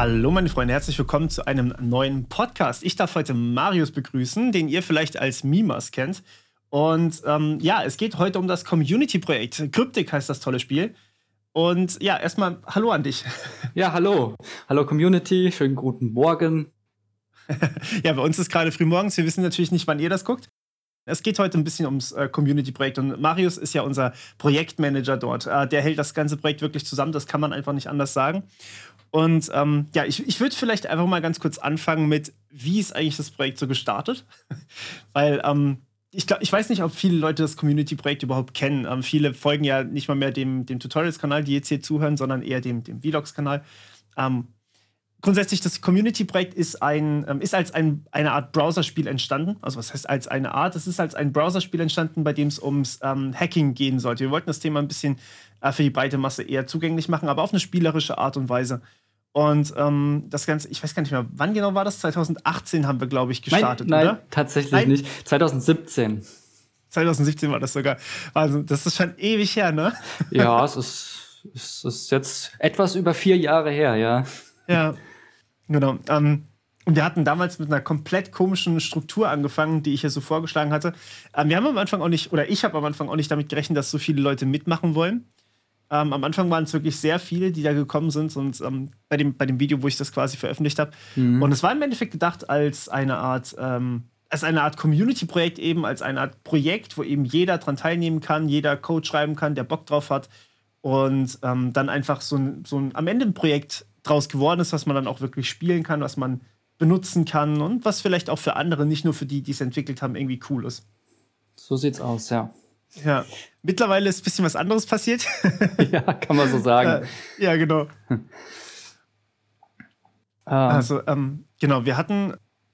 Hallo meine Freunde, herzlich willkommen zu einem neuen Podcast. Ich darf heute Marius begrüßen, den ihr vielleicht als Mimas kennt. Und ähm, ja, es geht heute um das Community-Projekt. Cryptic heißt das tolle Spiel. Und ja, erstmal Hallo an dich. Ja, hallo. Hallo Community, schönen guten Morgen. ja, bei uns ist gerade früh morgens. Wir wissen natürlich nicht, wann ihr das guckt. Es geht heute ein bisschen ums äh, Community-Projekt und Marius ist ja unser Projektmanager dort. Äh, der hält das ganze Projekt wirklich zusammen, das kann man einfach nicht anders sagen. Und ähm, ja, ich, ich würde vielleicht einfach mal ganz kurz anfangen mit, wie ist eigentlich das Projekt so gestartet? Weil ähm, ich, glaub, ich weiß nicht, ob viele Leute das Community-Projekt überhaupt kennen. Ähm, viele folgen ja nicht mal mehr dem, dem Tutorials-Kanal, die jetzt hier zuhören, sondern eher dem, dem Vlogs-Kanal. Ähm, grundsätzlich, das Community-Projekt ist, ein, ähm, ist als ein, eine Art Browserspiel entstanden. Also, was heißt als eine Art? Es ist als ein Browserspiel entstanden, bei dem es ums ähm, Hacking gehen sollte. Wir wollten das Thema ein bisschen äh, für die breite Masse eher zugänglich machen, aber auf eine spielerische Art und Weise. Und ähm, das Ganze, ich weiß gar nicht mehr, wann genau war das? 2018 haben wir, glaube ich, gestartet, nein, nein, oder? Tatsächlich nein? nicht. 2017. 2017 war das sogar. Also, das ist schon ewig her, ne? Ja, es ist, es ist jetzt etwas über vier Jahre her, ja. Ja, genau. Ähm, und wir hatten damals mit einer komplett komischen Struktur angefangen, die ich hier so vorgeschlagen hatte. Ähm, wir haben am Anfang auch nicht, oder ich habe am Anfang auch nicht damit gerechnet, dass so viele Leute mitmachen wollen. Ähm, am Anfang waren es wirklich sehr viele, die da gekommen sind und ähm, bei, dem, bei dem Video, wo ich das quasi veröffentlicht habe. Mhm. Und es war im Endeffekt gedacht als eine Art, ähm, als eine Art Community-Projekt eben, als eine Art Projekt, wo eben jeder dran teilnehmen kann, jeder Code schreiben kann, der Bock drauf hat und ähm, dann einfach so ein, so ein am Ende ein Projekt draus geworden ist, was man dann auch wirklich spielen kann, was man benutzen kann und was vielleicht auch für andere, nicht nur für die, die es entwickelt haben, irgendwie cool ist. So sieht's aus, ja. Ja, mittlerweile ist ein bisschen was anderes passiert. ja, kann man so sagen. Äh, ja, genau. Ah. Also, ähm, genau, wir hatten,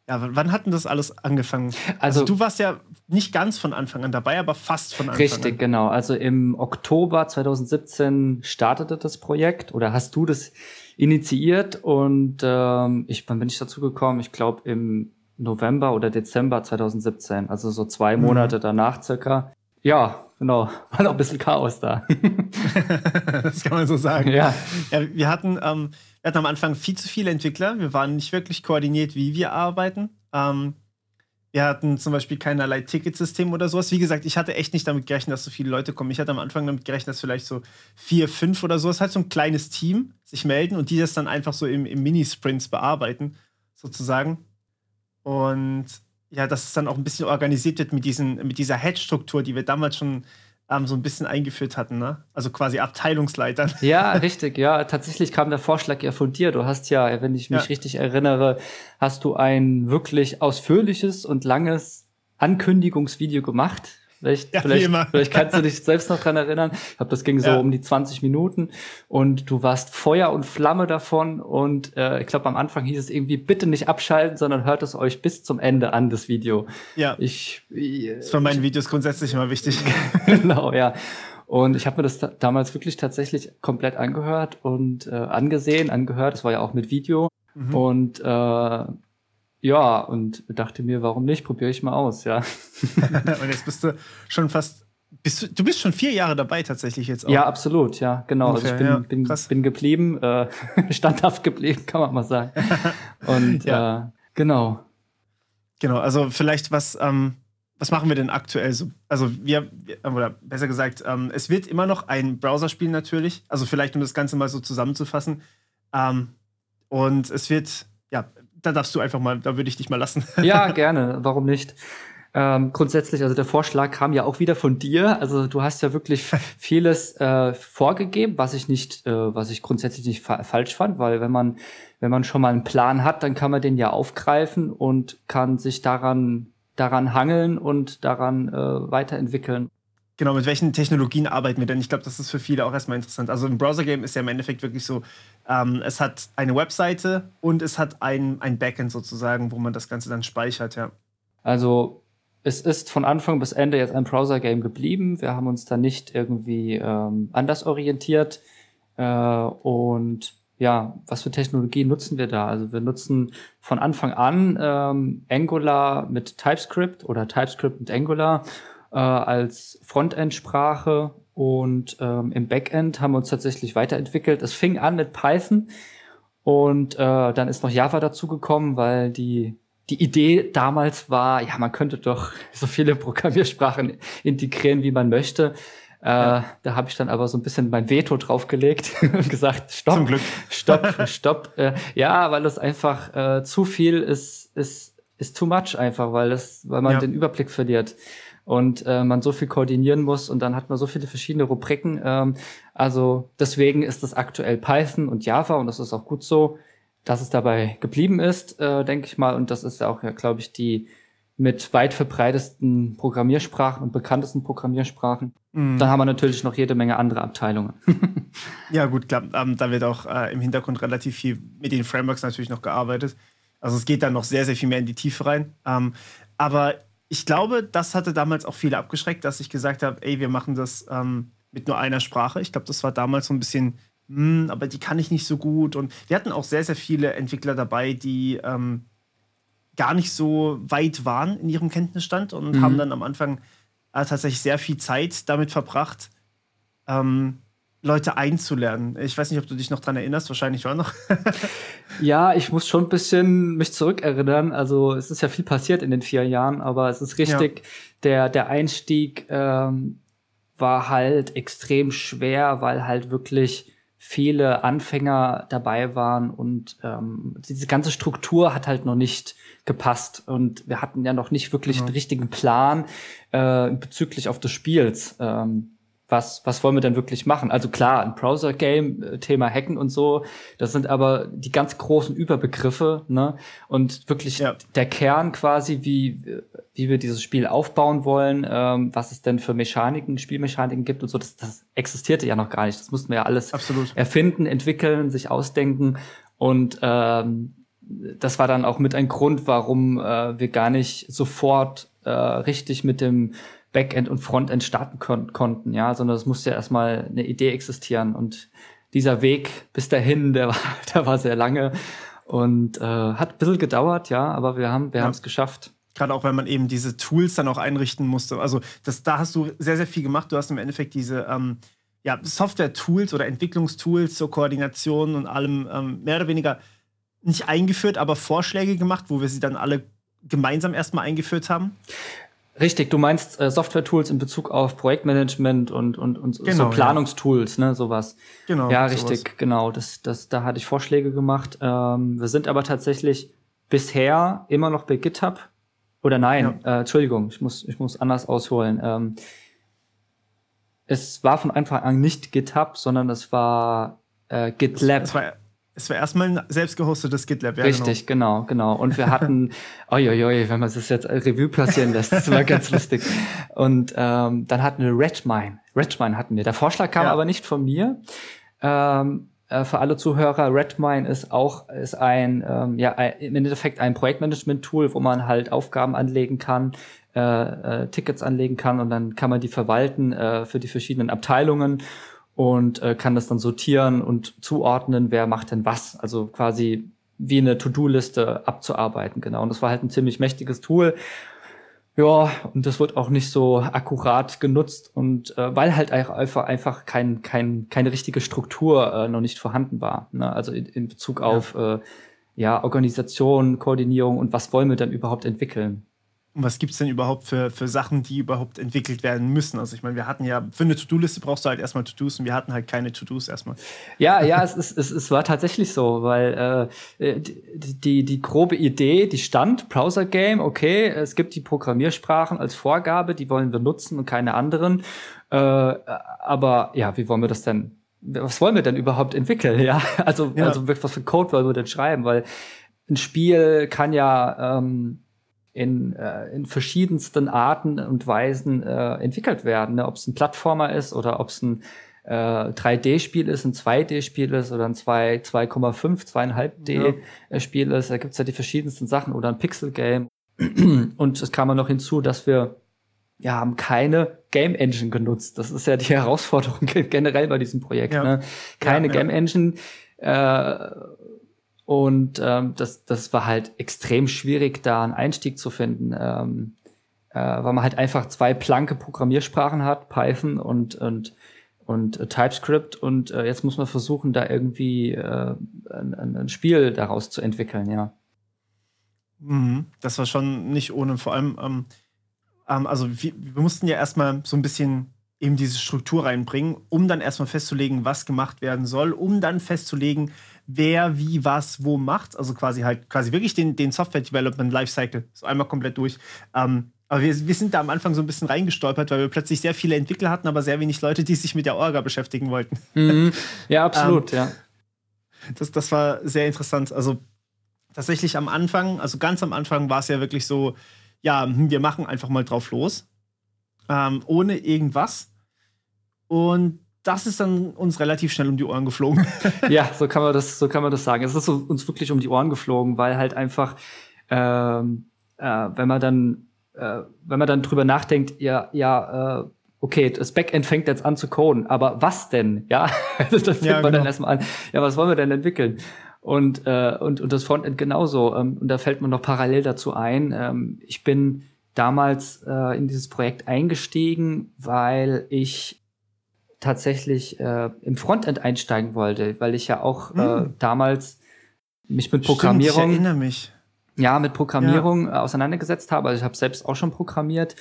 ja, wann hatten das alles angefangen? Also, also, du warst ja nicht ganz von Anfang an dabei, aber fast von Anfang richtig, an. Richtig, genau. Also im Oktober 2017 startete das Projekt oder hast du das initiiert und ähm, ich, wann bin ich dazu gekommen? Ich glaube im November oder Dezember 2017, also so zwei mhm. Monate danach circa. Ja, genau. War noch ein bisschen Chaos da. das kann man so sagen. Ja. ja wir, hatten, ähm, wir hatten am Anfang viel zu viele Entwickler. Wir waren nicht wirklich koordiniert, wie wir arbeiten. Ähm, wir hatten zum Beispiel keinerlei Ticketsystem oder sowas. Wie gesagt, ich hatte echt nicht damit gerechnet, dass so viele Leute kommen. Ich hatte am Anfang damit gerechnet, dass vielleicht so vier, fünf oder sowas, halt so ein kleines Team sich melden und die das dann einfach so im, im Mini-Sprints bearbeiten, sozusagen. Und ja, dass es dann auch ein bisschen organisiert wird mit, diesen, mit dieser Head-Struktur, die wir damals schon ähm, so ein bisschen eingeführt hatten, ne? Also quasi Abteilungsleitern. Ja, richtig, ja. Tatsächlich kam der Vorschlag ja von dir. Du hast ja, wenn ich mich ja. richtig erinnere, hast du ein wirklich ausführliches und langes Ankündigungsvideo gemacht Vielleicht, ja, vielleicht, vielleicht kannst du dich selbst noch dran erinnern. Ich glaube, das ging so ja. um die 20 Minuten und du warst Feuer und Flamme davon. Und äh, ich glaube, am Anfang hieß es irgendwie, bitte nicht abschalten, sondern hört es euch bis zum Ende an, das Video. Ja. Ich, ich das ist für meinen Videos grundsätzlich immer wichtig. genau, ja. Und ich habe mir das da damals wirklich tatsächlich komplett angehört und äh, angesehen, angehört. Das war ja auch mit Video. Mhm. Und äh, ja, und dachte mir, warum nicht? Probiere ich mal aus, ja. und jetzt bist du schon fast, bist du, du bist schon vier Jahre dabei tatsächlich jetzt auch. Ja, absolut, ja, genau. Ungefähr, also ich bin, ja, bin, bin geblieben, äh, standhaft geblieben, kann man mal sagen. Und ja. äh, genau. Genau, also vielleicht was, ähm, was machen wir denn aktuell so? Also wir, oder besser gesagt, ähm, es wird immer noch ein Browserspiel natürlich. Also vielleicht, um das Ganze mal so zusammenzufassen. Ähm, und es wird, ja, da darfst du einfach mal, da würde ich dich mal lassen. Ja, gerne. Warum nicht? Ähm, grundsätzlich, also der Vorschlag kam ja auch wieder von dir. Also du hast ja wirklich vieles äh, vorgegeben, was ich nicht, äh, was ich grundsätzlich nicht fa falsch fand, weil wenn man, wenn man schon mal einen Plan hat, dann kann man den ja aufgreifen und kann sich daran, daran hangeln und daran äh, weiterentwickeln. Genau, mit welchen Technologien arbeiten wir denn? Ich glaube, das ist für viele auch erstmal interessant. Also ein Browser-Game ist ja im Endeffekt wirklich so, ähm, es hat eine Webseite und es hat ein, ein Backend sozusagen, wo man das Ganze dann speichert, ja. Also es ist von Anfang bis Ende jetzt ein Browser-Game geblieben. Wir haben uns da nicht irgendwie ähm, anders orientiert. Äh, und ja, was für Technologien nutzen wir da? Also wir nutzen von Anfang an ähm, Angular mit TypeScript oder TypeScript mit Angular äh, als Frontend-Sprache und ähm, im Backend haben wir uns tatsächlich weiterentwickelt. Es fing an mit Python Und äh, dann ist noch Java dazugekommen, weil die die Idee damals war, ja, man könnte doch so viele Programmiersprachen integrieren, wie man möchte. Äh, ja. Da habe ich dann aber so ein bisschen mein Veto draufgelegt und gesagt, stopp, Zum Glück. stopp, stopp. Äh, ja, weil das einfach äh, zu viel ist, ist, ist too much einfach, weil das, weil man ja. den Überblick verliert und äh, man so viel koordinieren muss und dann hat man so viele verschiedene Rubriken. Ähm, also deswegen ist das aktuell Python und Java und das ist auch gut so, dass es dabei geblieben ist, äh, denke ich mal. Und das ist ja auch, ja, glaube ich, die mit weit verbreitesten Programmiersprachen und bekanntesten Programmiersprachen. Mhm. Dann haben wir natürlich noch jede Menge andere Abteilungen. ja, gut, klar. Ähm, da wird auch äh, im Hintergrund relativ viel mit den Frameworks natürlich noch gearbeitet. Also es geht dann noch sehr, sehr viel mehr in die Tiefe rein. Ähm, aber ich glaube, das hatte damals auch viele abgeschreckt, dass ich gesagt habe, ey, wir machen das ähm, mit nur einer Sprache. Ich glaube, das war damals so ein bisschen, mh, hm, aber die kann ich nicht so gut. Und wir hatten auch sehr, sehr viele Entwickler dabei, die ähm, gar nicht so weit waren in ihrem Kenntnisstand und mhm. haben dann am Anfang äh, tatsächlich sehr viel Zeit damit verbracht, ähm, Leute einzulernen. Ich weiß nicht, ob du dich noch dran erinnerst, wahrscheinlich auch noch. ja, ich muss schon ein bisschen mich zurückerinnern. Also es ist ja viel passiert in den vier Jahren, aber es ist richtig, ja. der, der Einstieg ähm, war halt extrem schwer, weil halt wirklich viele Anfänger dabei waren und ähm, diese ganze Struktur hat halt noch nicht gepasst und wir hatten ja noch nicht wirklich genau. einen richtigen Plan äh, bezüglich auf des Spiels. Ähm, was, was wollen wir denn wirklich machen? Also klar, ein Browser-Game, äh, Thema Hacken und so, das sind aber die ganz großen Überbegriffe, ne? Und wirklich ja. der Kern quasi, wie, wie wir dieses Spiel aufbauen wollen, ähm, was es denn für Mechaniken, Spielmechaniken gibt und so, das, das existierte ja noch gar nicht. Das mussten wir ja alles Absolut. erfinden, entwickeln, sich ausdenken. Und ähm, das war dann auch mit ein Grund, warum äh, wir gar nicht sofort äh, richtig mit dem Backend und Frontend starten kon konnten, ja, sondern es musste ja erstmal eine Idee existieren und dieser Weg bis dahin, der war, der war sehr lange und äh, hat ein bisschen gedauert, ja, aber wir haben wir ja. haben es geschafft. Gerade auch, weil man eben diese Tools dann auch einrichten musste. Also das, da hast du sehr, sehr viel gemacht. Du hast im Endeffekt diese ähm, ja, Software-Tools oder Entwicklungstools zur Koordination und allem ähm, mehr oder weniger nicht eingeführt, aber Vorschläge gemacht, wo wir sie dann alle gemeinsam erstmal eingeführt haben. Richtig, du meinst äh, Software-Tools in Bezug auf Projektmanagement und, und, und genau, so Planungstools, ja. ne, sowas. Genau. Ja, richtig, sowas. genau. Das, das, da hatte ich Vorschläge gemacht. Ähm, wir sind aber tatsächlich bisher immer noch bei GitHub. Oder nein, ja. äh, Entschuldigung, ich muss, ich muss anders ausholen. Ähm, es war von Anfang an nicht GitHub, sondern es war äh, GitLab. Es war, es war erstmal ein selbst gehostetes GitLab, ja. Richtig, genau. genau, genau. Und wir hatten, oi, wenn man das jetzt Revue passieren lässt, das war ganz lustig. Und ähm, dann hatten wir Redmine. Redmine hatten wir. Der Vorschlag kam ja. aber nicht von mir. Ähm, äh, für alle Zuhörer, Redmine ist auch ist ein, ähm, ja, ein, im Endeffekt ein Projektmanagement-Tool, wo man halt Aufgaben anlegen kann, äh, äh, Tickets anlegen kann und dann kann man die verwalten äh, für die verschiedenen Abteilungen und äh, kann das dann sortieren und zuordnen, wer macht denn was. Also quasi wie eine To-Do-Liste abzuarbeiten, genau. Und das war halt ein ziemlich mächtiges Tool. Ja, und das wird auch nicht so akkurat genutzt und äh, weil halt einfach einfach kein, kein, keine richtige Struktur äh, noch nicht vorhanden war. Ne? Also in, in Bezug ja. auf äh, ja, Organisation, Koordinierung und was wollen wir dann überhaupt entwickeln. Und was gibt es denn überhaupt für, für Sachen, die überhaupt entwickelt werden müssen? Also ich meine, wir hatten ja, für eine To-Do-Liste brauchst du halt erstmal To-Dos und wir hatten halt keine To-Dos erstmal. Ja, ja, es, ist, es, es war tatsächlich so, weil äh, die, die, die grobe Idee, die stand, Browser-Game, okay, es gibt die Programmiersprachen als Vorgabe, die wollen wir nutzen und keine anderen. Äh, aber ja, wie wollen wir das denn, was wollen wir denn überhaupt entwickeln? Ja, also, ja. also was für Code wollen wir denn schreiben? Weil ein Spiel kann ja ähm, in, äh, in verschiedensten Arten und Weisen äh, entwickelt werden. Ne? Ob es ein Plattformer ist oder ob es ein äh, 3D-Spiel ist, ein 2D-Spiel ist oder ein 2,5, 2,5D-Spiel ja. ist. Da gibt's ja die verschiedensten Sachen oder ein Pixel-Game. Und es kam ja noch hinzu, dass wir ja, haben keine Game Engine genutzt. Das ist ja die Herausforderung generell bei diesem Projekt. Ja. Ne? Keine ja, Game Engine. Äh, und ähm, das, das war halt extrem schwierig, da einen Einstieg zu finden, ähm, äh, weil man halt einfach zwei planke Programmiersprachen hat, Python und, und, und äh, TypeScript und äh, jetzt muss man versuchen, da irgendwie äh, ein, ein, Spiel daraus zu entwickeln, ja. Mhm. Das war schon nicht ohne, vor allem, ähm, ähm, also wir, wir, mussten ja erstmal so ein bisschen eben diese Struktur reinbringen, um dann erstmal festzulegen, was gemacht werden soll, um dann festzulegen, wer wie was wo macht. Also quasi halt quasi wirklich den, den Software Development Lifecycle so einmal komplett durch. Ähm, aber wir, wir sind da am Anfang so ein bisschen reingestolpert, weil wir plötzlich sehr viele Entwickler hatten, aber sehr wenig Leute, die sich mit der Orga beschäftigen wollten. Mhm. Ja, absolut, ähm, ja. Das, das war sehr interessant. Also tatsächlich am Anfang, also ganz am Anfang war es ja wirklich so, ja, hm, wir machen einfach mal drauf los, ähm, ohne irgendwas. Und das ist dann uns relativ schnell um die Ohren geflogen. ja, so kann man das, so kann man das sagen. Es ist uns wirklich um die Ohren geflogen, weil halt einfach, ähm, äh, wenn man dann äh, wenn man dann drüber nachdenkt, ja, ja, äh, okay, das Backend fängt jetzt an zu coden, aber was denn? Ja, das fängt ja, man genau. dann erstmal an. Ja, was wollen wir denn entwickeln? Und, äh, und, und das Frontend genauso. Ähm, und da fällt mir noch parallel dazu ein. Ähm, ich bin damals äh, in dieses Projekt eingestiegen, weil ich tatsächlich äh, im Frontend einsteigen wollte, weil ich ja auch äh, hm. damals mich mit Programmierung. Stimmt, ich erinnere mich ja, mit Programmierung ja. Äh, auseinandergesetzt habe. Also ich habe selbst auch schon programmiert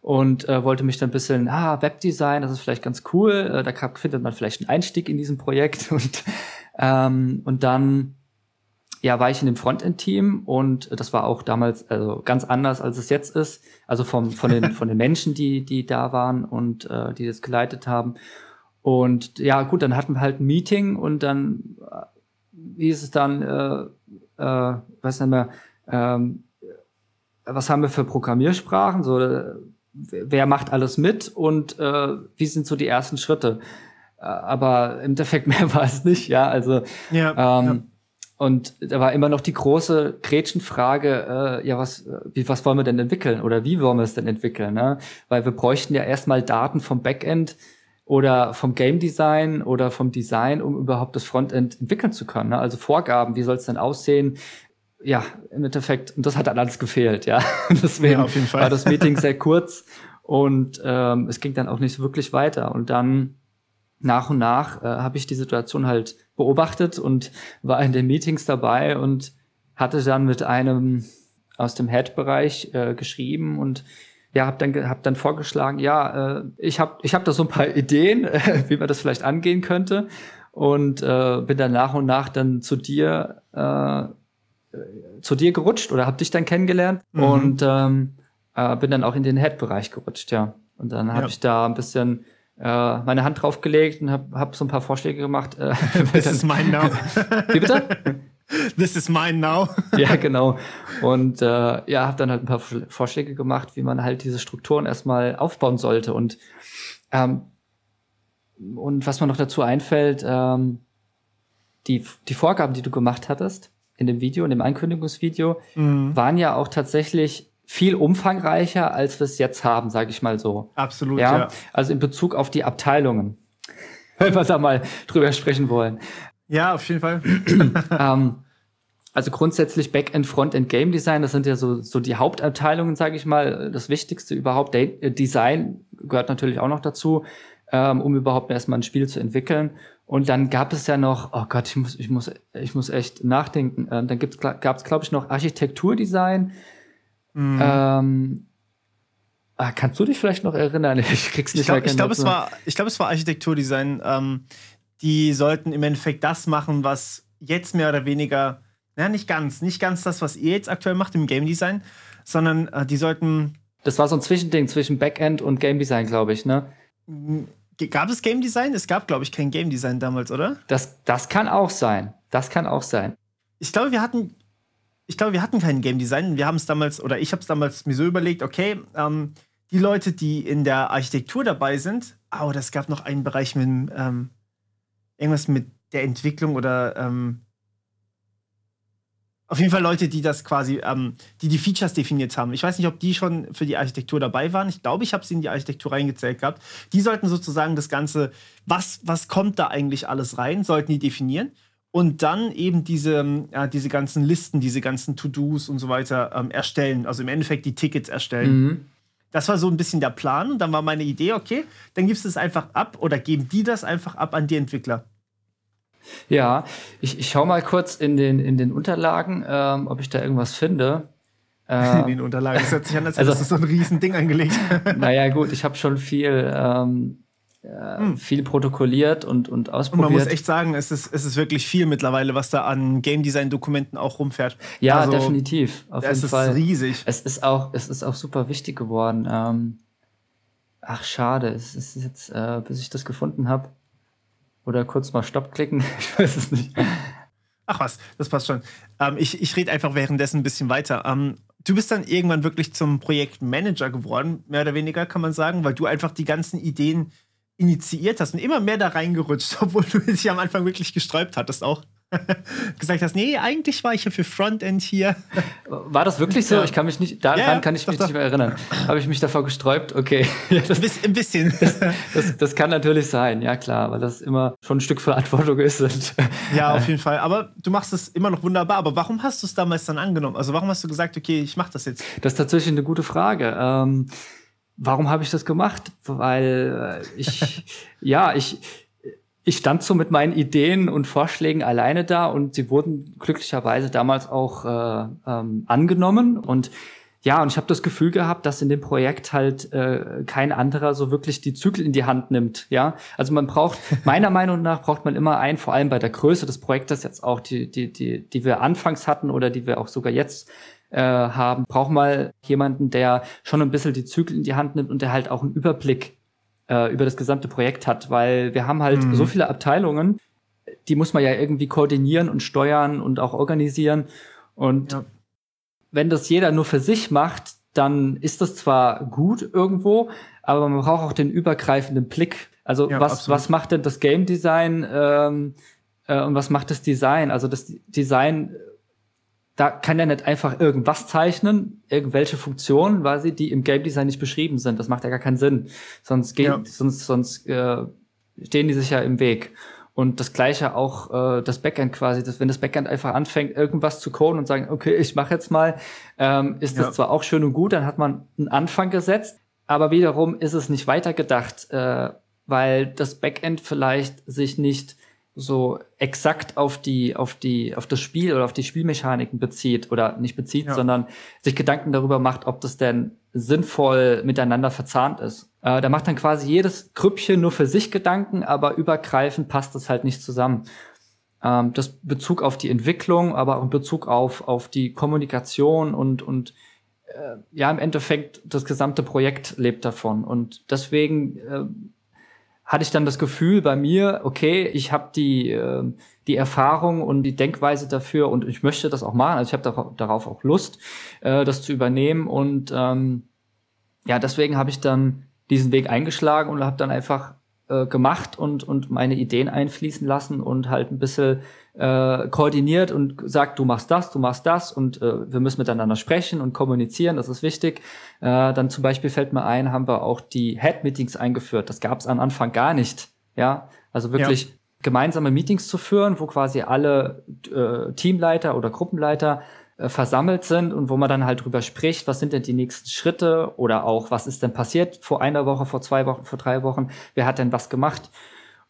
und äh, wollte mich dann ein bisschen, ah, Webdesign, das ist vielleicht ganz cool. Äh, da findet man vielleicht einen Einstieg in diesem Projekt. Und, ähm, und dann ja, war ich in dem Frontend-Team und das war auch damals also ganz anders, als es jetzt ist. Also vom, von, den, von den Menschen, die, die da waren und äh, die das geleitet haben. Und ja, gut, dann hatten wir halt ein Meeting und dann äh, hieß es dann, äh, äh, weiß nicht mehr, ähm, was haben wir für Programmiersprachen, so, äh, wer macht alles mit und äh, wie sind so die ersten Schritte. Äh, aber im Endeffekt mehr war es nicht, ja, also ja, ähm, ja. Und da war immer noch die große Gretchenfrage, äh, ja, was, wie, was wollen wir denn entwickeln oder wie wollen wir es denn entwickeln? Ne? Weil wir bräuchten ja erstmal Daten vom Backend oder vom Game Design oder vom Design, um überhaupt das Frontend entwickeln zu können. Ne? Also Vorgaben, wie soll es denn aussehen? ja, im Endeffekt, und das hat dann alles gefehlt, ja. Deswegen ja, war das Meeting sehr kurz und ähm, es ging dann auch nicht wirklich weiter. Und dann nach und nach äh, habe ich die Situation halt beobachtet und war in den Meetings dabei und hatte dann mit einem aus dem Head-Bereich äh, geschrieben und ja, habe dann hab dann vorgeschlagen, ja, äh, ich habe ich hab da so ein paar Ideen, äh, wie man das vielleicht angehen könnte und äh, bin dann nach und nach dann zu dir äh, zu dir gerutscht oder habe dich dann kennengelernt mhm. und ähm, äh, bin dann auch in den Head-Bereich gerutscht, ja. Und dann habe ja. ich da ein bisschen äh, meine Hand draufgelegt und habe hab so ein paar Vorschläge gemacht. Äh, This is mine now. Wie bitte? This is mine now. ja, genau. Und äh, ja, habe dann halt ein paar Vorschläge gemacht, wie man halt diese Strukturen erstmal aufbauen sollte. Und, ähm, und was mir noch dazu einfällt, ähm, die, die Vorgaben, die du gemacht hattest, in dem Video, in dem Ankündigungsvideo, mhm. waren ja auch tatsächlich viel umfangreicher, als wir es jetzt haben, sage ich mal so. Absolut, ja? ja. Also in Bezug auf die Abteilungen, wenn wir da mal drüber sprechen wollen. Ja, auf jeden Fall. ähm, also grundsätzlich Backend, Frontend, Game Design, das sind ja so, so die Hauptabteilungen, sage ich mal. Das Wichtigste überhaupt. Äh, Design gehört natürlich auch noch dazu, ähm, um überhaupt erstmal ein Spiel zu entwickeln. Und dann gab es ja noch, oh Gott, ich muss, ich muss, ich muss echt nachdenken. Ähm, dann gab es, glaube ich, noch Architekturdesign. Mhm. Ähm, ah, kannst du dich vielleicht noch erinnern? Ich krieg's nicht ich glaub, mehr. Ich glaube, es war, ich glaube, es war Architekturdesign. Ähm, die sollten im Endeffekt das machen, was jetzt mehr oder weniger, naja, nicht ganz, nicht ganz das, was ihr jetzt aktuell macht im Game Design, sondern äh, die sollten. Das war so ein Zwischending zwischen Backend und Game Design, glaube ich, ne? Gab es Game Design? Es gab, glaube ich, kein Game Design damals, oder? Das, das kann auch sein. Das kann auch sein. Ich glaube, wir hatten, ich glaube, wir hatten kein Game Design. Wir haben es damals, oder ich habe es damals mir so überlegt, okay, ähm, die Leute, die in der Architektur dabei sind, oh, das gab noch einen Bereich mit ähm, irgendwas mit der Entwicklung oder ähm, auf jeden Fall Leute, die das quasi, ähm, die die Features definiert haben. Ich weiß nicht, ob die schon für die Architektur dabei waren. Ich glaube, ich habe sie in die Architektur reingezählt gehabt. Die sollten sozusagen das Ganze, was, was kommt da eigentlich alles rein, sollten die definieren. Und dann eben diese, äh, diese ganzen Listen, diese ganzen To-Dos und so weiter ähm, erstellen. Also im Endeffekt die Tickets erstellen. Mhm. Das war so ein bisschen der Plan. Und dann war meine Idee, okay, dann gibst du es einfach ab oder geben die das einfach ab an die Entwickler. Ja, ich, ich schaue mal kurz in den, in den Unterlagen, ähm, ob ich da irgendwas finde. in den Unterlagen. Das hört sich an, als also, hättest du so ein riesen Ding angelegt. naja, gut, ich habe schon viel, ähm, äh, hm. viel protokolliert und, und ausprobiert. Und man muss echt sagen, es ist, es ist wirklich viel mittlerweile, was da an Game Design Dokumenten auch rumfährt. Ja, also, definitiv. Auf jeden es Fall. ist riesig. Es ist auch, es ist auch super wichtig geworden. Ähm, ach, schade. Es ist jetzt, äh, bis ich das gefunden habe. Oder kurz mal Stopp klicken. ich weiß es nicht. Ach was, das passt schon. Ähm, ich ich rede einfach währenddessen ein bisschen weiter. Ähm, du bist dann irgendwann wirklich zum Projektmanager geworden, mehr oder weniger kann man sagen, weil du einfach die ganzen Ideen initiiert hast und immer mehr da reingerutscht, obwohl du dich am Anfang wirklich gesträubt hattest auch. gesagt hast, nee, eigentlich war ich ja für Frontend hier. War das wirklich so? Ich kann mich nicht, daran ja, kann ich doch, mich doch. nicht mehr erinnern. Habe ich mich davor gesträubt? Okay. Das, ein bisschen. Das, das, das, kann natürlich sein, ja klar, weil das immer schon ein Stück Verantwortung ist. Ja, auf jeden Fall. Aber du machst es immer noch wunderbar. Aber warum hast du es damals dann angenommen? Also warum hast du gesagt, okay, ich mache das jetzt? Das ist tatsächlich eine gute Frage. Ähm, warum habe ich das gemacht? Weil äh, ich, ja, ich, ich stand so mit meinen Ideen und Vorschlägen alleine da und sie wurden glücklicherweise damals auch äh, ähm, angenommen und ja, und ich habe das Gefühl gehabt, dass in dem Projekt halt äh, kein anderer so wirklich die Zügel in die Hand nimmt. Ja, also man braucht meiner Meinung nach braucht man immer einen, vor allem bei der Größe des Projektes jetzt auch die die die die wir anfangs hatten oder die wir auch sogar jetzt äh, haben, braucht mal jemanden, der schon ein bisschen die Zügel in die Hand nimmt und der halt auch einen Überblick äh, über das gesamte Projekt hat, weil wir haben halt mhm. so viele Abteilungen, die muss man ja irgendwie koordinieren und steuern und auch organisieren. Und ja. wenn das jeder nur für sich macht, dann ist das zwar gut irgendwo, aber man braucht auch den übergreifenden Blick. Also ja, was, was macht denn das Game Design ähm, äh, und was macht das Design? Also das Design da kann er nicht einfach irgendwas zeichnen, irgendwelche Funktionen, weil sie die im Game Design nicht beschrieben sind. Das macht ja gar keinen Sinn. Sonst geht, ja. sonst, sonst äh, stehen die sich ja im Weg. Und das gleiche auch äh, das Backend quasi, dass wenn das Backend einfach anfängt, irgendwas zu coden und sagen, okay, ich mache jetzt mal, ähm, ist ja. das zwar auch schön und gut, dann hat man einen Anfang gesetzt, aber wiederum ist es nicht weitergedacht, äh, weil das Backend vielleicht sich nicht so exakt auf die, auf die, auf das Spiel oder auf die Spielmechaniken bezieht oder nicht bezieht, ja. sondern sich Gedanken darüber macht, ob das denn sinnvoll miteinander verzahnt ist. Äh, da macht dann quasi jedes Krüppchen nur für sich Gedanken, aber übergreifend passt das halt nicht zusammen. Ähm, das Bezug auf die Entwicklung, aber auch in Bezug auf, auf die Kommunikation und, und äh, ja, im Endeffekt das gesamte Projekt lebt davon. Und deswegen äh, hatte ich dann das Gefühl bei mir, okay, ich habe die, äh, die Erfahrung und die Denkweise dafür und ich möchte das auch machen. Also ich habe darauf auch Lust, äh, das zu übernehmen. Und ähm, ja, deswegen habe ich dann diesen Weg eingeschlagen und habe dann einfach äh, gemacht und, und meine Ideen einfließen lassen und halt ein bisschen äh, koordiniert und sagt, du machst das, du machst das und äh, wir müssen miteinander sprechen und kommunizieren, das ist wichtig. Äh, dann zum Beispiel fällt mir ein, haben wir auch die Head-Meetings eingeführt. Das gab es am Anfang gar nicht. Ja, also wirklich ja. gemeinsame Meetings zu führen, wo quasi alle äh, Teamleiter oder Gruppenleiter äh, versammelt sind und wo man dann halt drüber spricht, was sind denn die nächsten Schritte oder auch, was ist denn passiert vor einer Woche, vor zwei Wochen, vor drei Wochen, wer hat denn was gemacht.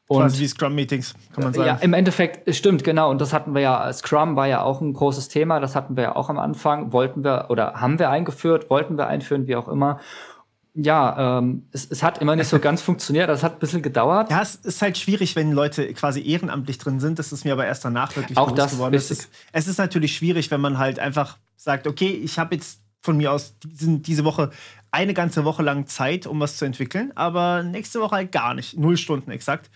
Und Quasi wie Scrum-Meetings, kann man sagen. Ja, im Endeffekt, stimmt, genau. Und das hatten wir ja, Scrum war ja auch ein großes Thema, das hatten wir ja auch am Anfang, wollten wir oder haben wir eingeführt, wollten wir einführen, wie auch immer. Ja, ähm, es, es hat immer nicht so ganz funktioniert, das hat ein bisschen gedauert. Ja, es ist halt schwierig, wenn Leute quasi ehrenamtlich drin sind. Das ist mir aber erst danach wirklich auch das geworden. Es ist, es ist natürlich schwierig, wenn man halt einfach sagt, okay, ich habe jetzt von mir aus diesen, diese Woche eine ganze Woche lang Zeit, um was zu entwickeln, aber nächste Woche halt gar nicht. Null Stunden exakt.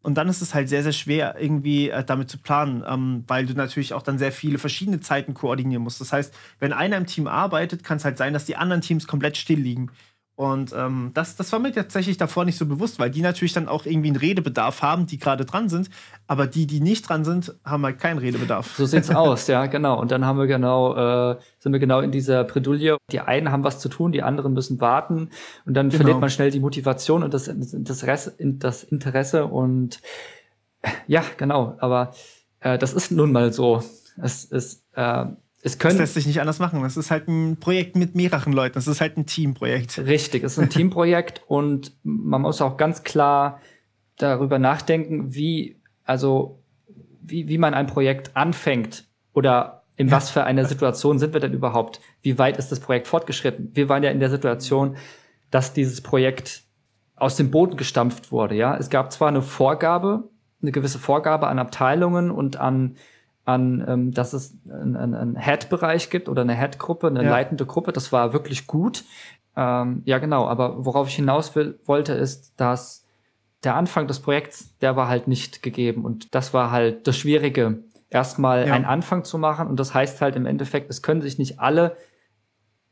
Und dann ist es halt sehr, sehr schwer, irgendwie äh, damit zu planen, ähm, weil du natürlich auch dann sehr viele verschiedene Zeiten koordinieren musst. Das heißt, wenn einer im Team arbeitet, kann es halt sein, dass die anderen Teams komplett still liegen. Und ähm, das, das war mir tatsächlich davor nicht so bewusst, weil die natürlich dann auch irgendwie einen Redebedarf haben, die gerade dran sind. Aber die, die nicht dran sind, haben halt keinen Redebedarf. So sieht's aus, ja, genau. Und dann haben wir genau, äh, sind wir genau in dieser Bredouille. Die einen haben was zu tun, die anderen müssen warten. Und dann genau. verliert man schnell die Motivation und das, das, das Interesse. Und ja, genau. Aber äh, das ist nun mal so. Es ist, äh, es können, das lässt sich nicht anders machen. Das ist halt ein Projekt mit mehreren Leuten. Das ist halt ein Teamprojekt. Richtig, es ist ein Teamprojekt und man muss auch ganz klar darüber nachdenken, wie, also, wie, wie man ein Projekt anfängt oder in was für einer Situation sind wir denn überhaupt? Wie weit ist das Projekt fortgeschritten? Wir waren ja in der Situation, dass dieses Projekt aus dem Boden gestampft wurde. Ja, es gab zwar eine Vorgabe, eine gewisse Vorgabe an Abteilungen und an an, ähm, dass es einen, einen Head-Bereich gibt oder eine Head-Gruppe, eine ja. leitende Gruppe. Das war wirklich gut. Ähm, ja, genau. Aber worauf ich hinaus will, wollte, ist, dass der Anfang des Projekts, der war halt nicht gegeben. Und das war halt das Schwierige, erstmal ja. einen Anfang zu machen. Und das heißt halt im Endeffekt, es können sich nicht alle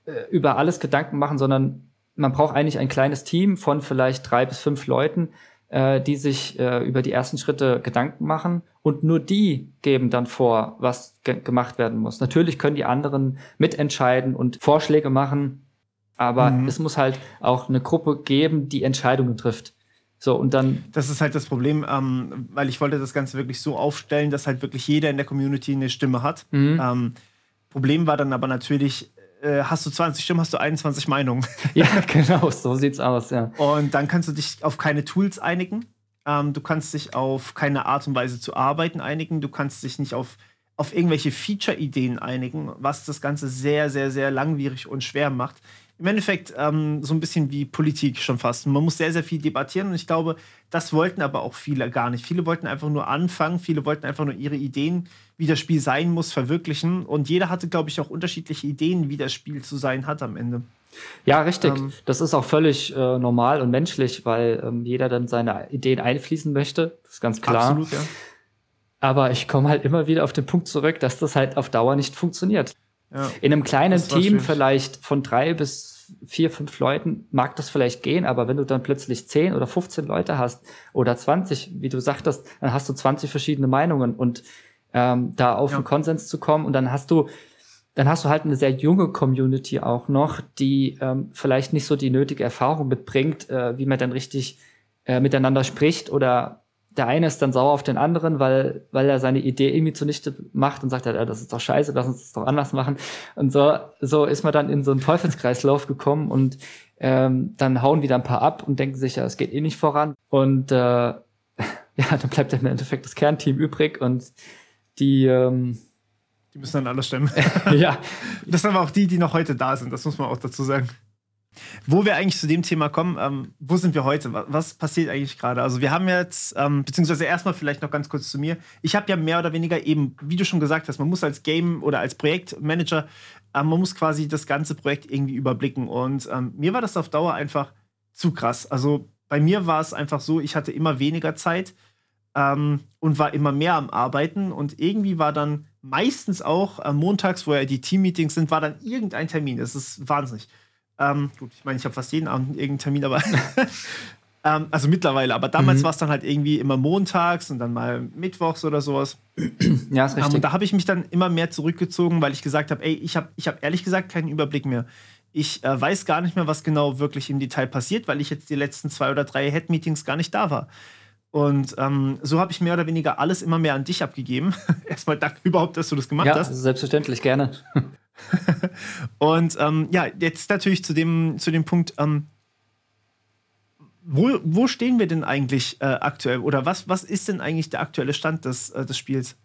äh, über alles Gedanken machen, sondern man braucht eigentlich ein kleines Team von vielleicht drei bis fünf Leuten, äh, die sich äh, über die ersten Schritte Gedanken machen und nur die geben dann vor, was ge gemacht werden muss. Natürlich können die anderen mitentscheiden und Vorschläge machen, aber mhm. es muss halt auch eine Gruppe geben, die Entscheidungen trifft. So, und dann. Das ist halt das Problem, ähm, weil ich wollte das Ganze wirklich so aufstellen, dass halt wirklich jeder in der Community eine Stimme hat. Mhm. Ähm, Problem war dann aber natürlich, äh, hast du 20 Stimmen, hast du 21 Meinungen. Ja, genau, so sieht's aus, ja. Und dann kannst du dich auf keine Tools einigen. Ähm, du kannst dich auf keine Art und Weise zu arbeiten einigen. Du kannst dich nicht auf, auf irgendwelche Feature-Ideen einigen, was das Ganze sehr, sehr, sehr langwierig und schwer macht im Endeffekt ähm, so ein bisschen wie Politik schon fast. Man muss sehr, sehr viel debattieren und ich glaube, das wollten aber auch viele gar nicht. Viele wollten einfach nur anfangen, viele wollten einfach nur ihre Ideen, wie das Spiel sein muss, verwirklichen und jeder hatte, glaube ich, auch unterschiedliche Ideen, wie das Spiel zu sein hat am Ende. Ja, richtig. Ähm, das ist auch völlig äh, normal und menschlich, weil ähm, jeder dann seine Ideen einfließen möchte. Das ist ganz klar. Absolut, ja. Aber ich komme halt immer wieder auf den Punkt zurück, dass das halt auf Dauer nicht funktioniert. Ja, In einem kleinen Team vielleicht von drei bis vier, fünf Leuten mag das vielleicht gehen, aber wenn du dann plötzlich zehn oder 15 Leute hast oder 20, wie du sagtest, dann hast du 20 verschiedene Meinungen und ähm, da auf ja. einen Konsens zu kommen und dann hast du dann hast du halt eine sehr junge Community auch noch, die ähm, vielleicht nicht so die nötige Erfahrung mitbringt, äh, wie man dann richtig äh, miteinander spricht oder der eine ist dann sauer auf den anderen, weil, weil er seine Idee irgendwie zunichte macht und sagt, ja, das ist doch scheiße, lass uns das doch anders machen. Und so, so ist man dann in so einen Teufelskreislauf gekommen und ähm, dann hauen wieder ein paar ab und denken sich, ja, es geht eh nicht voran. Und äh, ja, dann bleibt im Endeffekt das Kernteam übrig und die ähm, die müssen dann alles stemmen. ja. Das sind aber auch die, die noch heute da sind, das muss man auch dazu sagen. Wo wir eigentlich zu dem Thema kommen, ähm, wo sind wir heute? Was passiert eigentlich gerade? Also wir haben jetzt, ähm, beziehungsweise erstmal vielleicht noch ganz kurz zu mir. Ich habe ja mehr oder weniger eben, wie du schon gesagt hast, man muss als Game oder als Projektmanager, ähm, man muss quasi das ganze Projekt irgendwie überblicken. Und ähm, mir war das auf Dauer einfach zu krass. Also bei mir war es einfach so, ich hatte immer weniger Zeit ähm, und war immer mehr am Arbeiten. Und irgendwie war dann meistens auch äh, montags, wo ja die Teammeetings sind, war dann irgendein Termin. Das ist wahnsinnig. Ähm, gut, ich meine, ich habe fast jeden Abend irgendeinen Termin, aber ähm, also mittlerweile, aber damals mhm. war es dann halt irgendwie immer montags und dann mal mittwochs oder sowas. Ja, ist richtig. Ähm, und da habe ich mich dann immer mehr zurückgezogen, weil ich gesagt habe, ey, ich habe ich hab ehrlich gesagt keinen Überblick mehr. Ich äh, weiß gar nicht mehr, was genau wirklich im Detail passiert, weil ich jetzt die letzten zwei oder drei Head-Meetings gar nicht da war. Und ähm, so habe ich mehr oder weniger alles immer mehr an dich abgegeben. Erstmal danke überhaupt, dass du das gemacht ja, hast. Selbstverständlich, gerne. und ähm, ja, jetzt natürlich zu dem, zu dem Punkt, ähm, wo, wo stehen wir denn eigentlich äh, aktuell? Oder was, was ist denn eigentlich der aktuelle Stand des, äh, des Spiels?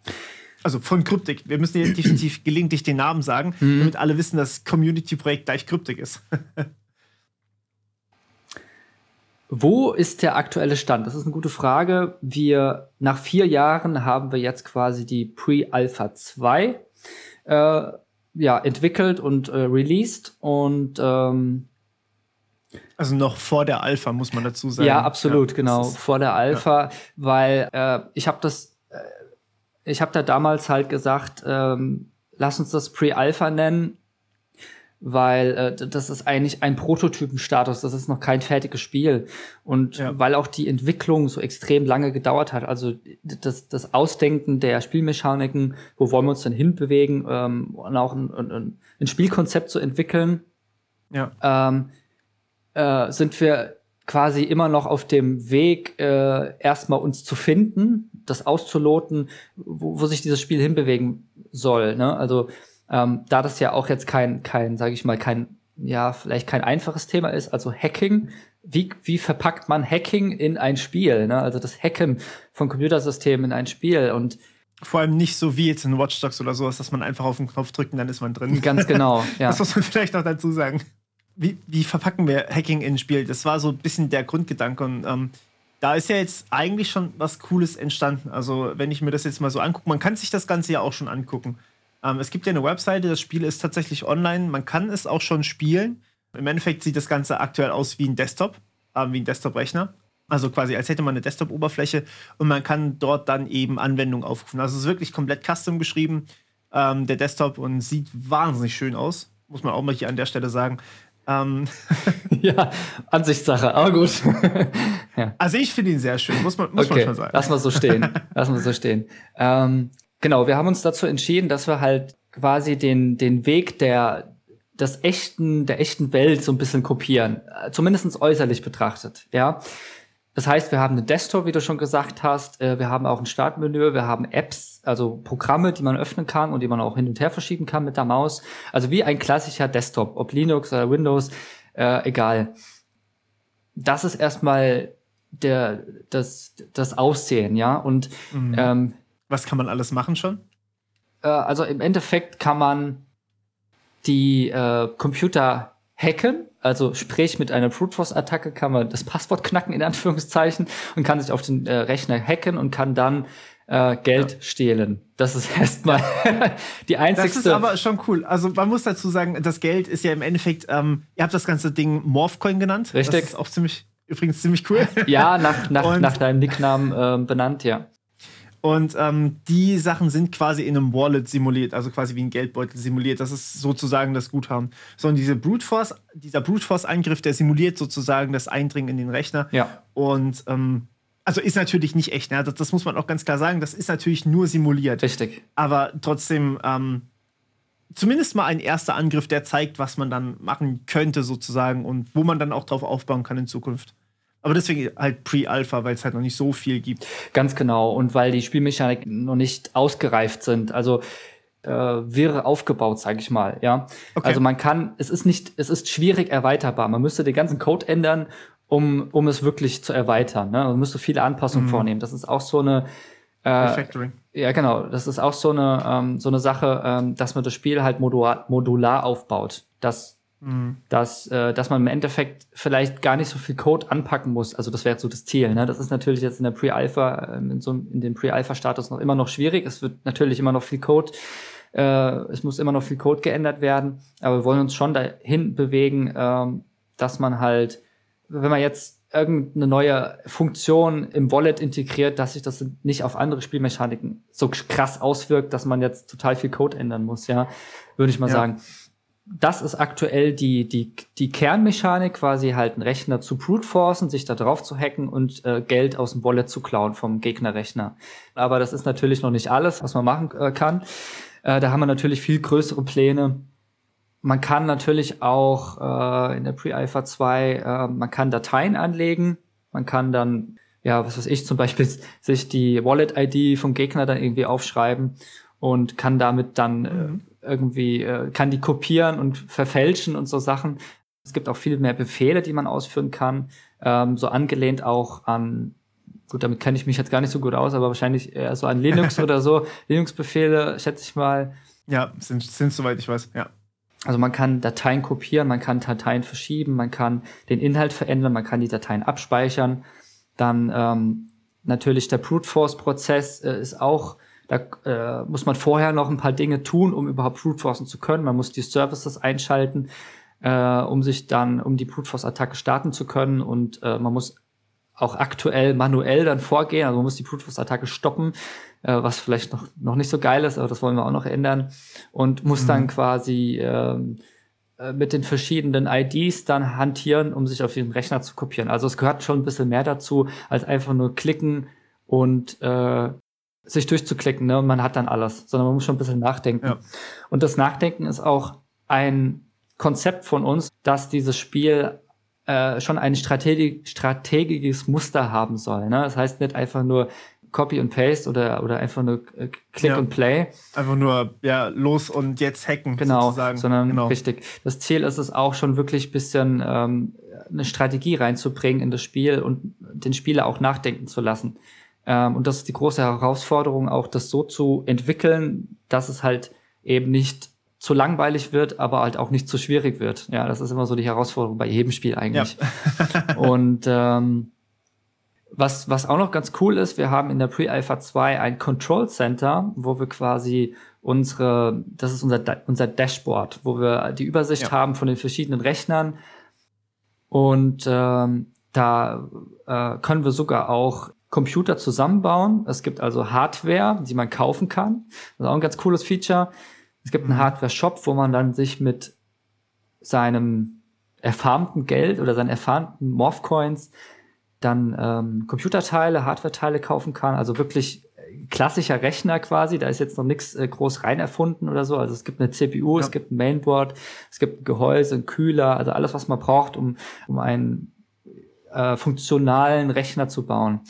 Also von Kryptik. Wir müssen hier definitiv gelegentlich den Namen sagen, mhm. damit alle wissen, dass Community-Projekt gleich Kryptik ist. Wo ist der aktuelle Stand? Das ist eine gute Frage. Wir, nach vier Jahren haben wir jetzt quasi die Pre-Alpha 2 äh, ja, entwickelt und äh, released und ähm, also noch vor der Alpha, muss man dazu sagen. Ja, absolut, ja, genau, vor der Alpha, ja. weil äh, ich habe das, äh, ich habe da damals halt gesagt, ähm, lass uns das Pre-Alpha nennen, weil äh, das ist eigentlich ein Prototypenstatus, das ist noch kein fertiges Spiel. Und ja. weil auch die Entwicklung so extrem lange gedauert hat, also das, das Ausdenken der Spielmechaniken, wo wollen wir uns denn hinbewegen ähm, und auch ein, ein, ein Spielkonzept zu entwickeln, ja. ähm, äh, sind wir quasi immer noch auf dem Weg, äh, erstmal uns zu finden, das auszuloten, wo, wo sich dieses Spiel hinbewegen soll. Ne? Also Ähm, da das ja auch jetzt kein, kein, sage ich mal, kein, ja, vielleicht kein einfaches Thema ist, also Hacking, wie, wie verpackt man Hacking in ein Spiel? Ne? Also das Hacken von Computersystemen in ein Spiel und vor allem nicht so wie jetzt in Watch Dogs oder sowas, dass man einfach auf den Knopf drückt und dann ist man drin. Ganz genau, ja. Das muss man vielleicht noch dazu sagen. Wie, wie verpacken wir Hacking in ein Spiel? Das war so ein bisschen der Grundgedanke und ähm, da ist ja jetzt eigentlich schon was Cooles entstanden. Also, wenn ich mir das jetzt mal so angucke, man kann sich das Ganze ja auch schon angucken. Ähm, es gibt ja eine Webseite, das Spiel ist tatsächlich online, man kann es auch schon spielen. Im Endeffekt sieht das Ganze aktuell aus wie ein Desktop, äh, wie ein Desktop-Rechner. Also quasi, als hätte man eine Desktop-Oberfläche und man kann dort dann eben Anwendungen aufrufen. Also es ist wirklich komplett custom geschrieben, ähm, der Desktop, und sieht wahnsinnig schön aus. Muss man auch mal hier an der Stelle sagen. Ähm ja, Ansichtssache, aber gut. ja. Also ich finde ihn sehr schön, muss man, muss okay, man schon sagen. Lass mal so stehen. Lass mal so stehen. Ähm, genau, wir haben uns dazu entschieden, dass wir halt quasi den, den Weg der, des echten, der echten Welt so ein bisschen kopieren. Zumindest äußerlich betrachtet, ja. Das heißt, wir haben einen Desktop, wie du schon gesagt hast. Äh, wir haben auch ein Startmenü. Wir haben Apps, also Programme, die man öffnen kann und die man auch hin und her verschieben kann mit der Maus. Also wie ein klassischer Desktop, ob Linux oder Windows, äh, egal. Das ist erstmal der, das, das Aussehen, ja. Und mhm. ähm, was kann man alles machen schon? Äh, also im Endeffekt kann man die äh, Computer hacken also sprich, mit einer Brute Force Attacke kann man das Passwort knacken, in Anführungszeichen, und kann sich auf den äh, Rechner hacken und kann dann äh, Geld ja. stehlen. Das ist erstmal die einzigste. Das ist aber schon cool. Also man muss dazu sagen, das Geld ist ja im Endeffekt, ähm, ihr habt das ganze Ding Morphcoin genannt. Richtig. Das ist auch ziemlich, übrigens ziemlich cool. Ja, nach, nach, nach deinem Nicknamen äh, benannt, ja. Und ähm, die Sachen sind quasi in einem Wallet simuliert, also quasi wie ein Geldbeutel simuliert. Das ist sozusagen das Guthaben. So, und diese Brute Force, dieser Brute Force-Angriff, der simuliert sozusagen das Eindringen in den Rechner. Ja. Und ähm, also ist natürlich nicht echt, ne? das, das, muss man auch ganz klar sagen. Das ist natürlich nur simuliert. Richtig. Aber trotzdem, ähm, zumindest mal ein erster Angriff, der zeigt, was man dann machen könnte, sozusagen, und wo man dann auch drauf aufbauen kann in Zukunft. Aber deswegen halt Pre-Alpha, weil es halt noch nicht so viel gibt. Ganz genau. Und weil die Spielmechaniken noch nicht ausgereift sind. Also äh, wäre aufgebaut, sage ich mal. Ja. Okay. Also man kann, es ist nicht, es ist schwierig erweiterbar. Man müsste den ganzen Code ändern, um, um es wirklich zu erweitern. Ne? Man müsste viele Anpassungen mhm. vornehmen. Das ist auch so eine äh, Refactoring. Ja, genau. Das ist auch so eine, ähm, so eine Sache, ähm, dass man das Spiel halt modular, modular aufbaut. Das Mhm. Dass, äh, dass man im Endeffekt vielleicht gar nicht so viel Code anpacken muss. Also das wäre so das Ziel. Ne? Das ist natürlich jetzt in der Pre-Alpha, ähm, in, so, in dem Pre-Alpha-Status noch immer noch schwierig. Es wird natürlich immer noch viel Code, äh, es muss immer noch viel Code geändert werden. Aber wir wollen uns schon dahin bewegen, ähm, dass man halt, wenn man jetzt irgendeine neue Funktion im Wallet integriert, dass sich das nicht auf andere Spielmechaniken so krass auswirkt, dass man jetzt total viel Code ändern muss, ja, würde ich mal ja. sagen das ist aktuell die, die, die Kernmechanik, quasi halt einen Rechner zu brute forcen, sich da drauf zu hacken und äh, Geld aus dem Wallet zu klauen vom Gegnerrechner. Aber das ist natürlich noch nicht alles, was man machen äh, kann. Äh, da haben wir natürlich viel größere Pläne. Man kann natürlich auch äh, in der Pre-Alpha 2, äh, man kann Dateien anlegen. Man kann dann, ja, was weiß ich, zum Beispiel sich die Wallet-ID vom Gegner dann irgendwie aufschreiben und kann damit dann äh, mhm irgendwie, äh, kann die kopieren und verfälschen und so Sachen. Es gibt auch viel mehr Befehle, die man ausführen kann, ähm, so angelehnt auch an, gut, damit kenne ich mich jetzt gar nicht so gut aus, aber wahrscheinlich eher so an Linux oder so, Linux-Befehle, schätze ich mal. Ja, sind, sind soweit ich weiß, ja. Also man kann Dateien kopieren, man kann Dateien verschieben, man kann den Inhalt verändern, man kann die Dateien abspeichern. Dann ähm, natürlich der Brute Force Prozess äh, ist auch da äh, muss man vorher noch ein paar Dinge tun, um überhaupt Brute Forcen zu können. Man muss die Services einschalten, äh, um sich dann, um die Brute Force Attacke starten zu können. Und äh, man muss auch aktuell manuell dann vorgehen. Also man muss die Brute Force Attacke stoppen, äh, was vielleicht noch, noch nicht so geil ist, aber das wollen wir auch noch ändern. Und muss mhm. dann quasi ähm, äh, mit den verschiedenen IDs dann hantieren, um sich auf den Rechner zu kopieren. Also es gehört schon ein bisschen mehr dazu, als einfach nur klicken und äh, sich durchzuklicken, ne? Und man hat dann alles, sondern man muss schon ein bisschen nachdenken. Ja. Und das Nachdenken ist auch ein Konzept von uns, dass dieses Spiel äh, schon ein Strategi strategisches Muster haben soll. Ne? Das heißt nicht einfach nur, Copy und Paste oder, oder einfach nur äh, Click ja. und Play. Einfach nur, ja, los und jetzt hacken. Genau, sozusagen. sondern genau. richtig. Das Ziel ist es auch schon wirklich bisschen ähm, eine Strategie reinzubringen in das Spiel und den Spieler auch nachdenken zu lassen. Ähm, und das ist die große Herausforderung, auch das so zu entwickeln, dass es halt eben nicht zu langweilig wird, aber halt auch nicht zu schwierig wird. Ja, das ist immer so die Herausforderung bei jedem Spiel eigentlich. Ja. und ähm, was, was auch noch ganz cool ist, wir haben in der Pre-Alpha 2 ein Control Center, wo wir quasi unsere, das ist unser, unser Dashboard, wo wir die Übersicht ja. haben von den verschiedenen Rechnern. Und ähm, da äh, können wir sogar auch Computer zusammenbauen. Es gibt also Hardware, die man kaufen kann. Das ist auch ein ganz cooles Feature. Es gibt einen mhm. Hardware-Shop, wo man dann sich mit seinem erfarmten Geld oder seinen erfarmten Morph-Coins dann ähm, Computerteile, Hardware-Teile kaufen kann. Also wirklich klassischer Rechner quasi. Da ist jetzt noch nichts äh, groß rein erfunden oder so. Also es gibt eine CPU, ja. es gibt ein Mainboard, es gibt ein Gehäuse, ein Kühler, also alles, was man braucht, um, um einen äh, funktionalen Rechner zu bauen.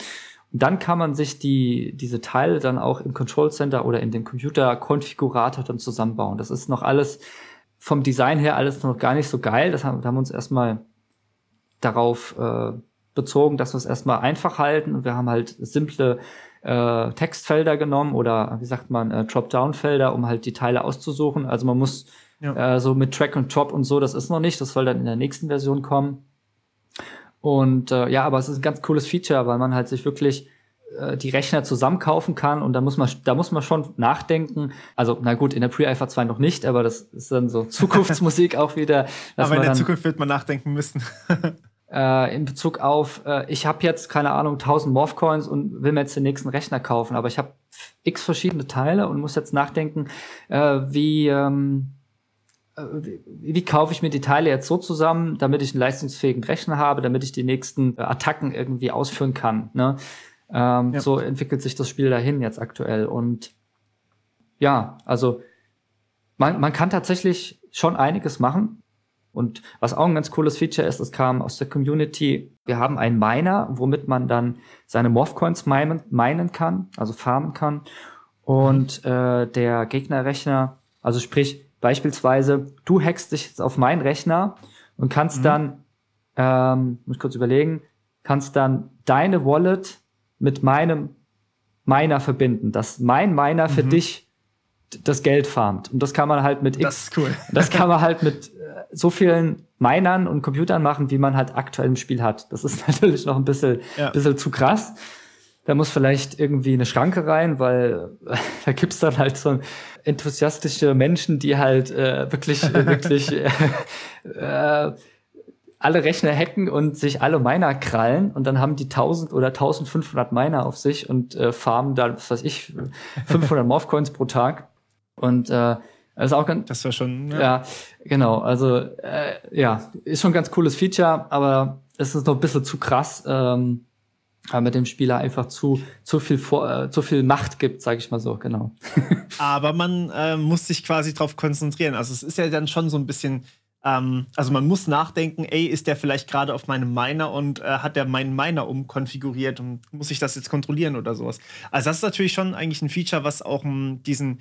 Dann kann man sich die, diese Teile dann auch im Control Center oder in dem Computer-Konfigurator dann zusammenbauen. Das ist noch alles vom Design her alles noch gar nicht so geil. Das haben, da haben wir uns erstmal darauf äh, bezogen, dass wir es erstmal einfach halten und wir haben halt simple äh, Textfelder genommen oder wie sagt man, äh, Drop-Down-Felder, um halt die Teile auszusuchen. Also man muss ja. äh, so mit Track und Drop und so, das ist noch nicht, das soll dann in der nächsten Version kommen. Und äh, ja, aber es ist ein ganz cooles Feature, weil man halt sich wirklich äh, die Rechner zusammenkaufen kann und da muss man da muss man schon nachdenken. Also na gut, in der Pre-Alpha 2 noch nicht, aber das ist dann so Zukunftsmusik auch wieder. Aber in der Zukunft wird man nachdenken müssen. äh, in Bezug auf, äh, ich habe jetzt keine Ahnung 1000 Morphcoins und will mir jetzt den nächsten Rechner kaufen, aber ich habe x verschiedene Teile und muss jetzt nachdenken, äh, wie ähm, äh, wie, wie kaufe ich mir die Teile jetzt so zusammen, damit ich einen leistungsfähigen Rechner habe, damit ich die nächsten äh, Attacken irgendwie ausführen kann. Ne? Ähm, ja. So entwickelt sich das Spiel dahin jetzt aktuell. Und ja, also man, man kann tatsächlich schon einiges machen. Und was auch ein ganz cooles Feature ist, es kam aus der Community, wir haben einen Miner, womit man dann seine Morphcoins minen, minen kann, also farmen kann. Und äh, der Gegnerrechner, also sprich, Beispielsweise, du hackst dich jetzt auf meinen Rechner und kannst mhm. dann, ähm, muss ich kurz überlegen, kannst dann deine Wallet mit meinem Miner verbinden, dass mein Miner mhm. für dich das Geld farmt. Und das kann man halt mit X, das ist cool. das kann man halt mit äh, so vielen Minern und Computern machen, wie man halt aktuell im Spiel hat. Das ist natürlich noch ein bisschen, ja. bisschen zu krass da muss vielleicht irgendwie eine Schranke rein, weil äh, da gibt's dann halt so enthusiastische Menschen, die halt äh, wirklich, äh, wirklich äh, äh, alle Rechner hacken und sich alle Miner krallen und dann haben die 1000 oder 1500 Miner auf sich und äh, farmen da, was weiß ich, 500 Morphcoins pro Tag. Und äh, das ist auch ganz. Das war schon. Ja, ja genau. Also äh, ja, ist schon ein ganz cooles Feature, aber es ist noch ein bisschen zu krass. Ähm, aber mit dem Spieler einfach zu, zu, viel, vor, äh, zu viel Macht gibt, sage ich mal so, genau. aber man äh, muss sich quasi darauf konzentrieren. Also es ist ja dann schon so ein bisschen, ähm, also man muss nachdenken, ey, ist der vielleicht gerade auf meinem Miner und äh, hat der meinen Miner umkonfiguriert und muss ich das jetzt kontrollieren oder sowas. Also das ist natürlich schon eigentlich ein Feature, was auch um, ähm, diesen,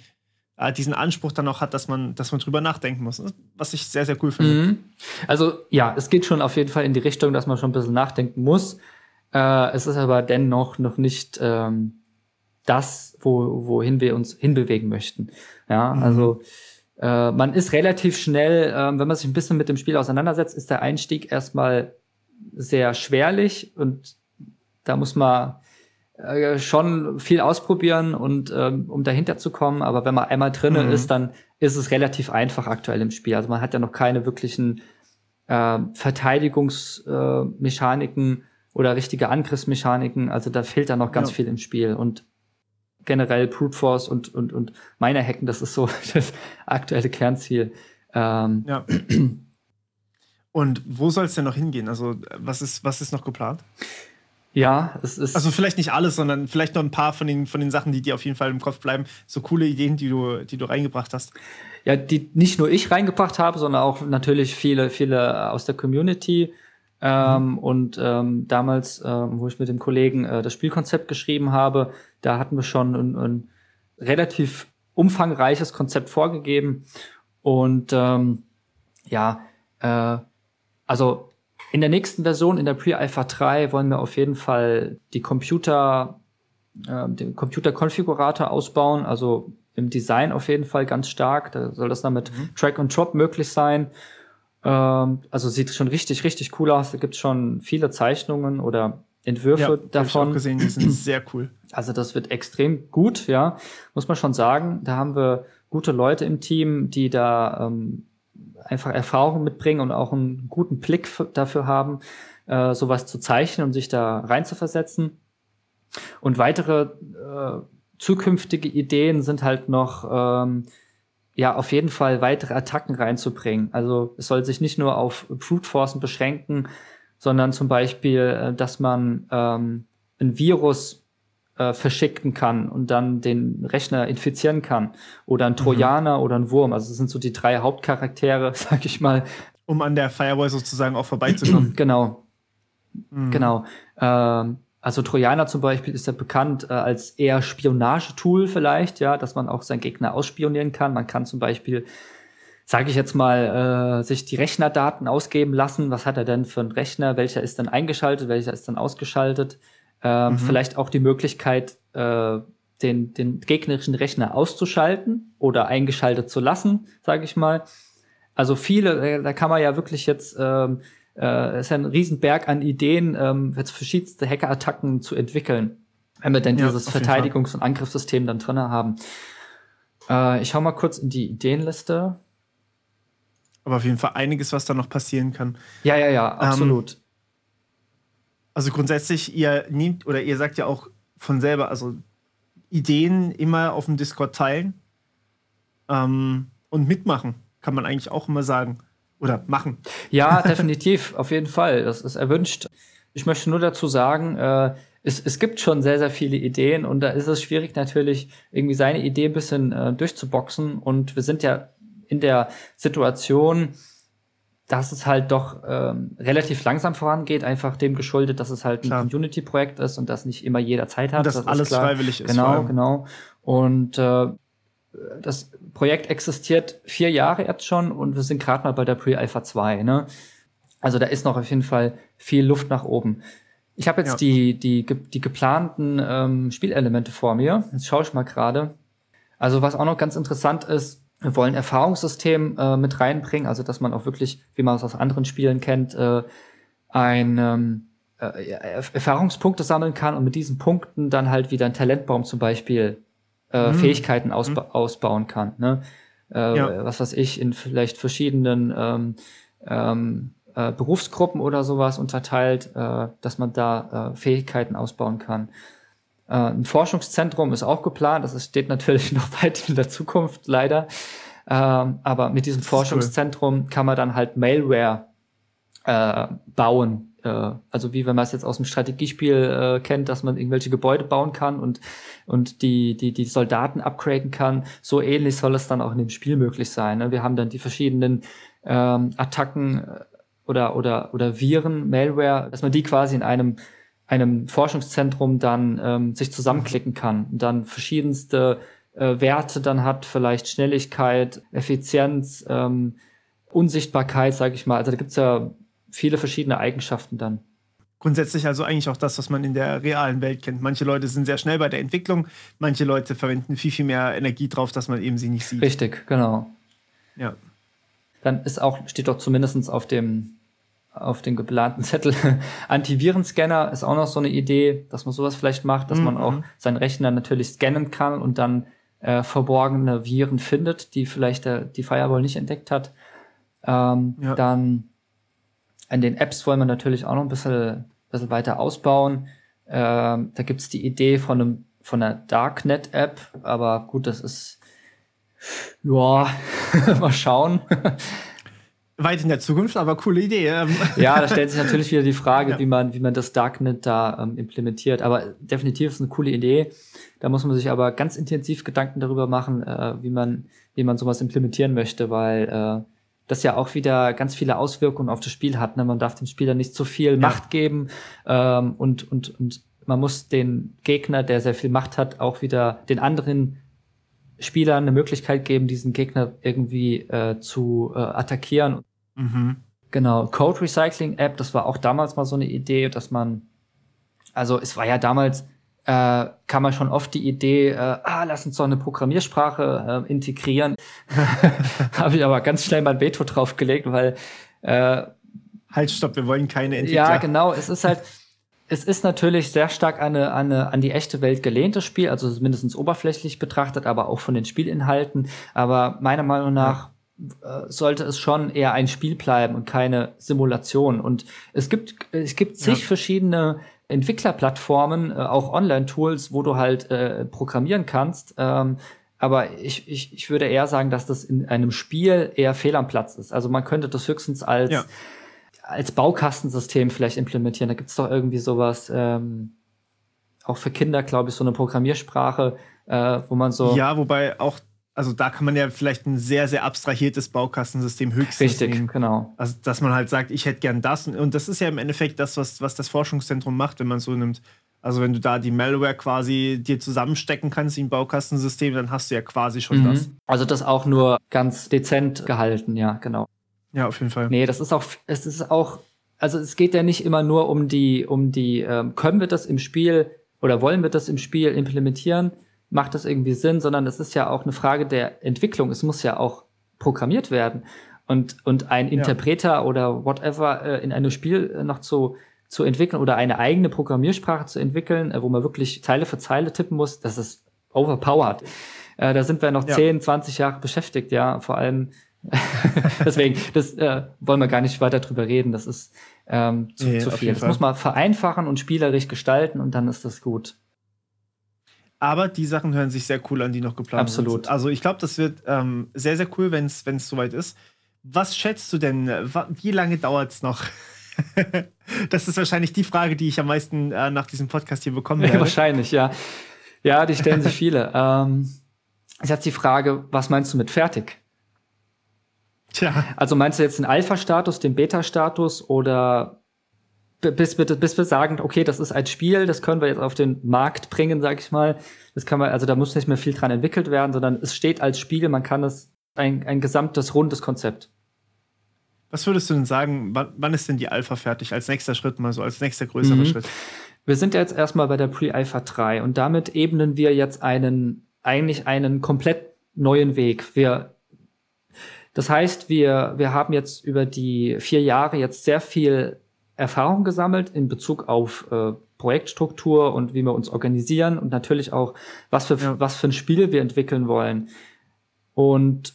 äh, diesen Anspruch dann auch hat, dass man, dass man drüber nachdenken muss, was ich sehr, sehr cool finde. Mhm. Also ja, es geht schon auf jeden Fall in die Richtung, dass man schon ein bisschen nachdenken muss. Äh, es ist aber dennoch noch nicht ähm, das, wo, wohin wir uns hinbewegen möchten. Ja, mhm. also äh, man ist relativ schnell, äh, wenn man sich ein bisschen mit dem Spiel auseinandersetzt, ist der Einstieg erstmal sehr schwerlich und da muss man äh, schon viel ausprobieren und ähm, um dahinter zu kommen. Aber wenn man einmal drinnen mhm. ist, dann ist es relativ einfach aktuell im Spiel. Also man hat ja noch keine wirklichen äh, Verteidigungsmechaniken oder richtige Angriffsmechaniken. Also da fehlt da noch ganz ja. viel im Spiel. Und generell Brute Force und, und, und Miner Hacken, das ist so das aktuelle Kernziel. Ähm, ja. Und wo soll es denn noch hingehen? Also, was ist, was ist noch geplant? Ja, es ist. Also, vielleicht nicht alles, sondern vielleicht noch ein paar von den, von den Sachen, die dir auf jeden Fall im Kopf bleiben. So coole Ideen, die du, die du reingebracht hast. Ja, die nicht nur ich reingebracht habe, sondern auch natürlich viele, viele aus der Community. Ähm, mhm. Und ähm, damals, ähm, wo ich mit dem Kollegen äh, das Spielkonzept geschrieben habe, da hatten wir schon ein, ein relativ umfangreiches Konzept vorgegeben. Und ähm, ja, äh, also in der nächsten Version, in der Pre-Alpha 3, wollen wir auf jeden Fall die Computer, äh, den Computerkonfigurator ausbauen, also im Design auf jeden Fall ganz stark. Da soll das dann mit mhm. Track and Drop möglich sein. Ähm, also sieht schon richtig, richtig cool aus. Da gibt es schon viele Zeichnungen oder Entwürfe ja, davon. Ich auch gesehen, die sind sehr cool. Also das wird extrem gut, ja, muss man schon sagen. Da haben wir gute Leute im Team, die da ähm, einfach Erfahrung mitbringen und auch einen guten Blick dafür haben, äh, sowas zu zeichnen und sich da rein zu versetzen. Und weitere äh, zukünftige Ideen sind halt noch, ähm, ja, auf jeden Fall weitere Attacken reinzubringen. Also es soll sich nicht nur auf Brute Forcen beschränken, sondern zum Beispiel, äh, dass man ähm, ein Virus äh, verschicken kann und dann den Rechner infizieren kann. Oder ein mhm. Trojaner mhm. oder ein Wurm. Also das sind so die drei Hauptcharaktere, sag ich mal. Um an der Firewall sozusagen auch vorbeizukommen. genau. Mhm. Genau. Ähm, also Trojaner zum Beispiel ist ja bekannt äh, als eher Spionagetool vielleicht, ja, dass man auch seinen Gegner ausspionieren kann. Man kann zum Beispiel, sage ich jetzt mal, äh, sich die Rechnerdaten ausgeben lassen. Was hat er denn für einen Rechner? Welcher ist dann eingeschaltet? Welcher ist dann ausgeschaltet? Ähm, mhm. Vielleicht auch die Möglichkeit, äh, den, den gegnerischen Rechner auszuschalten oder eingeschaltet zu lassen, sage ich mal. Also viele, äh, da kann man ja wirklich jetzt, ähm, äh, ist ja ein Riesenberg an Ideen, ähm, jetzt verschiedenste Hackerattacken zu entwickeln, wenn wir denn ja, dieses Verteidigungs- und Angriffssystem dann drinne haben. Äh, ich schau mal kurz in die Ideenliste. Aber auf jeden Fall einiges, was da noch passieren kann. Ja, ja, ja, ähm, absolut. Ähm, also grundsätzlich, ihr nehmt oder ihr sagt ja auch von selber, also Ideen immer auf dem Discord teilen ähm, und mitmachen, kann man eigentlich auch immer sagen. Oder machen. Ja, definitiv, auf jeden Fall. Das ist erwünscht. Ich möchte nur dazu sagen, äh, es, es gibt schon sehr, sehr viele Ideen und da ist es schwierig natürlich, irgendwie seine Idee ein bisschen äh, durchzuboxen. Und wir sind ja in der Situation, dass es halt doch ähm, relativ langsam vorangeht, einfach dem geschuldet, dass es halt ein Community-Projekt ist und dass nicht immer jeder Zeit hat. Und dass das alles freiwillig ist. Genau, genau. Und äh, das Projekt existiert vier Jahre jetzt schon und wir sind gerade mal bei der Pre-Alpha 2. Ne? Also da ist noch auf jeden Fall viel Luft nach oben. Ich habe jetzt ja. die, die, die geplanten ähm, Spielelemente vor mir. Jetzt schaue ich mal gerade. Also was auch noch ganz interessant ist, wir wollen Erfahrungssystem äh, mit reinbringen, also dass man auch wirklich, wie man es aus anderen Spielen kennt, äh, ein ähm, äh, Erfahrungspunkte sammeln kann und mit diesen Punkten dann halt wieder ein Talentbaum zum Beispiel äh, mhm. Fähigkeiten ausba mhm. ausbauen kann. Ne? Äh, ja. Was weiß ich, in vielleicht verschiedenen ähm, ähm, äh, Berufsgruppen oder sowas unterteilt, äh, dass man da äh, Fähigkeiten ausbauen kann. Äh, ein Forschungszentrum ist auch geplant, das steht natürlich noch weit in der Zukunft, leider. Ähm, aber mit diesem Forschungszentrum cool. kann man dann halt Malware bauen. Äh, also wie wenn man es jetzt aus dem Strategiespiel äh, kennt, dass man irgendwelche Gebäude bauen kann und, und die, die, die Soldaten upgraden kann. So ähnlich soll es dann auch in dem Spiel möglich sein. Ne? Wir haben dann die verschiedenen ähm, Attacken äh, oder, oder, oder Viren, Malware, dass man die quasi in einem einem Forschungszentrum dann ähm, sich zusammenklicken kann und dann verschiedenste äh, Werte dann hat, vielleicht Schnelligkeit, Effizienz, ähm, Unsichtbarkeit, sage ich mal. Also da gibt's ja viele verschiedene Eigenschaften dann. Grundsätzlich also eigentlich auch das, was man in der realen Welt kennt. Manche Leute sind sehr schnell bei der Entwicklung, manche Leute verwenden viel, viel mehr Energie drauf, dass man eben sie nicht sieht. Richtig, genau. Ja. Dann ist auch, steht doch zumindest auf dem auf den geplanten Zettel. Antivirenscanner ist auch noch so eine Idee, dass man sowas vielleicht macht, dass mhm. man auch seinen Rechner natürlich scannen kann und dann äh, verborgene Viren findet, die vielleicht der, die Firewall nicht entdeckt hat. Ähm, ja. Dann an den Apps wollen wir natürlich auch noch ein bisschen, bisschen weiter ausbauen. Ähm, da gibt's die Idee von einem von einer Darknet-App, aber gut, das ist ja, mal schauen weit in der Zukunft, aber coole Idee. Ähm. Ja, da stellt sich natürlich wieder die Frage, ja. wie man, wie man das Darknet da ähm, implementiert. Aber definitiv ist eine coole Idee. Da muss man sich aber ganz intensiv Gedanken darüber machen, äh, wie man, wie man sowas implementieren möchte, weil äh, das ja auch wieder ganz viele Auswirkungen auf das Spiel hat. Ne? Man darf dem Spieler nicht zu viel ja. Macht geben ähm, und, und, und man muss den Gegner, der sehr viel Macht hat, auch wieder den anderen Spielern eine Möglichkeit geben, diesen Gegner irgendwie äh, zu äh, attackieren. Mhm. Genau, Code Recycling App, das war auch damals mal so eine Idee, dass man, also es war ja damals, äh, kam man schon oft die Idee, äh, ah, lass uns doch eine Programmiersprache äh, integrieren. Habe ich aber ganz schnell mein Veto draufgelegt, weil äh, Halt, stopp, wir wollen keine Entwickler. Ja, genau, es ist halt, es ist natürlich sehr stark an, eine, an, eine, an die echte Welt gelehntes Spiel, also mindestens oberflächlich betrachtet, aber auch von den Spielinhalten. Aber meiner Meinung nach ja. äh, sollte es schon eher ein Spiel bleiben und keine Simulation. Und es gibt, es gibt zig ja. verschiedene Entwicklerplattformen, äh, auch Online-Tools, wo du halt äh, programmieren kannst. Ähm, aber ich, ich, ich würde eher sagen, dass das in einem Spiel eher fehl am Platz ist. Also man könnte das höchstens als ja als Baukastensystem vielleicht implementieren. Da gibt es doch irgendwie sowas, ähm, auch für Kinder, glaube ich, so eine Programmiersprache, äh, wo man so. Ja, wobei auch, also da kann man ja vielleicht ein sehr, sehr abstrahiertes Baukastensystem höchstens Richtig, nehmen. genau. Also, dass man halt sagt, ich hätte gern das. Und das ist ja im Endeffekt das, was, was das Forschungszentrum macht, wenn man so nimmt. Also wenn du da die Malware quasi dir zusammenstecken kannst ein Baukastensystem, dann hast du ja quasi schon mhm. das. Also das auch nur ganz dezent gehalten, ja, genau. Ja, auf jeden Fall. Nee, das ist auch, es ist auch, also es geht ja nicht immer nur um die, um die, ähm, können wir das im Spiel oder wollen wir das im Spiel implementieren? Macht das irgendwie Sinn? Sondern es ist ja auch eine Frage der Entwicklung. Es muss ja auch programmiert werden. Und, und ein Interpreter ja. oder whatever äh, in einem Spiel äh, noch zu, zu entwickeln oder eine eigene Programmiersprache zu entwickeln, äh, wo man wirklich Zeile für Zeile tippen muss, das ist overpowered. Äh, da sind wir noch ja. 10, 20 Jahre beschäftigt, ja. Vor allem Deswegen, das äh, wollen wir gar nicht weiter drüber reden. Das ist ähm, zu, nee, zu viel. Das muss man vereinfachen und spielerisch gestalten und dann ist das gut. Aber die Sachen hören sich sehr cool an, die noch geplant Absolut. sind. Absolut. Also ich glaube, das wird ähm, sehr, sehr cool, wenn es soweit ist. Was schätzt du denn? Wie lange dauert es noch? das ist wahrscheinlich die Frage, die ich am meisten äh, nach diesem Podcast hier bekommen werde. wahrscheinlich, ja. Ja, die stellen sich viele. ähm, jetzt die Frage, was meinst du mit fertig? Tja. Also meinst du jetzt den Alpha-Status, den Beta-Status oder bis, bis, bis wir sagen, okay, das ist ein Spiel, das können wir jetzt auf den Markt bringen, sag ich mal. Das kann man, also da muss nicht mehr viel dran entwickelt werden, sondern es steht als Spiel, man kann es ein, ein gesamtes rundes Konzept. Was würdest du denn sagen, wann, wann ist denn die Alpha fertig? Als nächster Schritt mal so, als nächster größerer mhm. Schritt. Wir sind jetzt erstmal bei der Pre-Alpha 3 und damit ebnen wir jetzt einen, eigentlich einen komplett neuen Weg. Wir das heißt, wir, wir haben jetzt über die vier Jahre jetzt sehr viel Erfahrung gesammelt in Bezug auf äh, Projektstruktur und wie wir uns organisieren und natürlich auch, was für, ja. was für ein Spiel wir entwickeln wollen. Und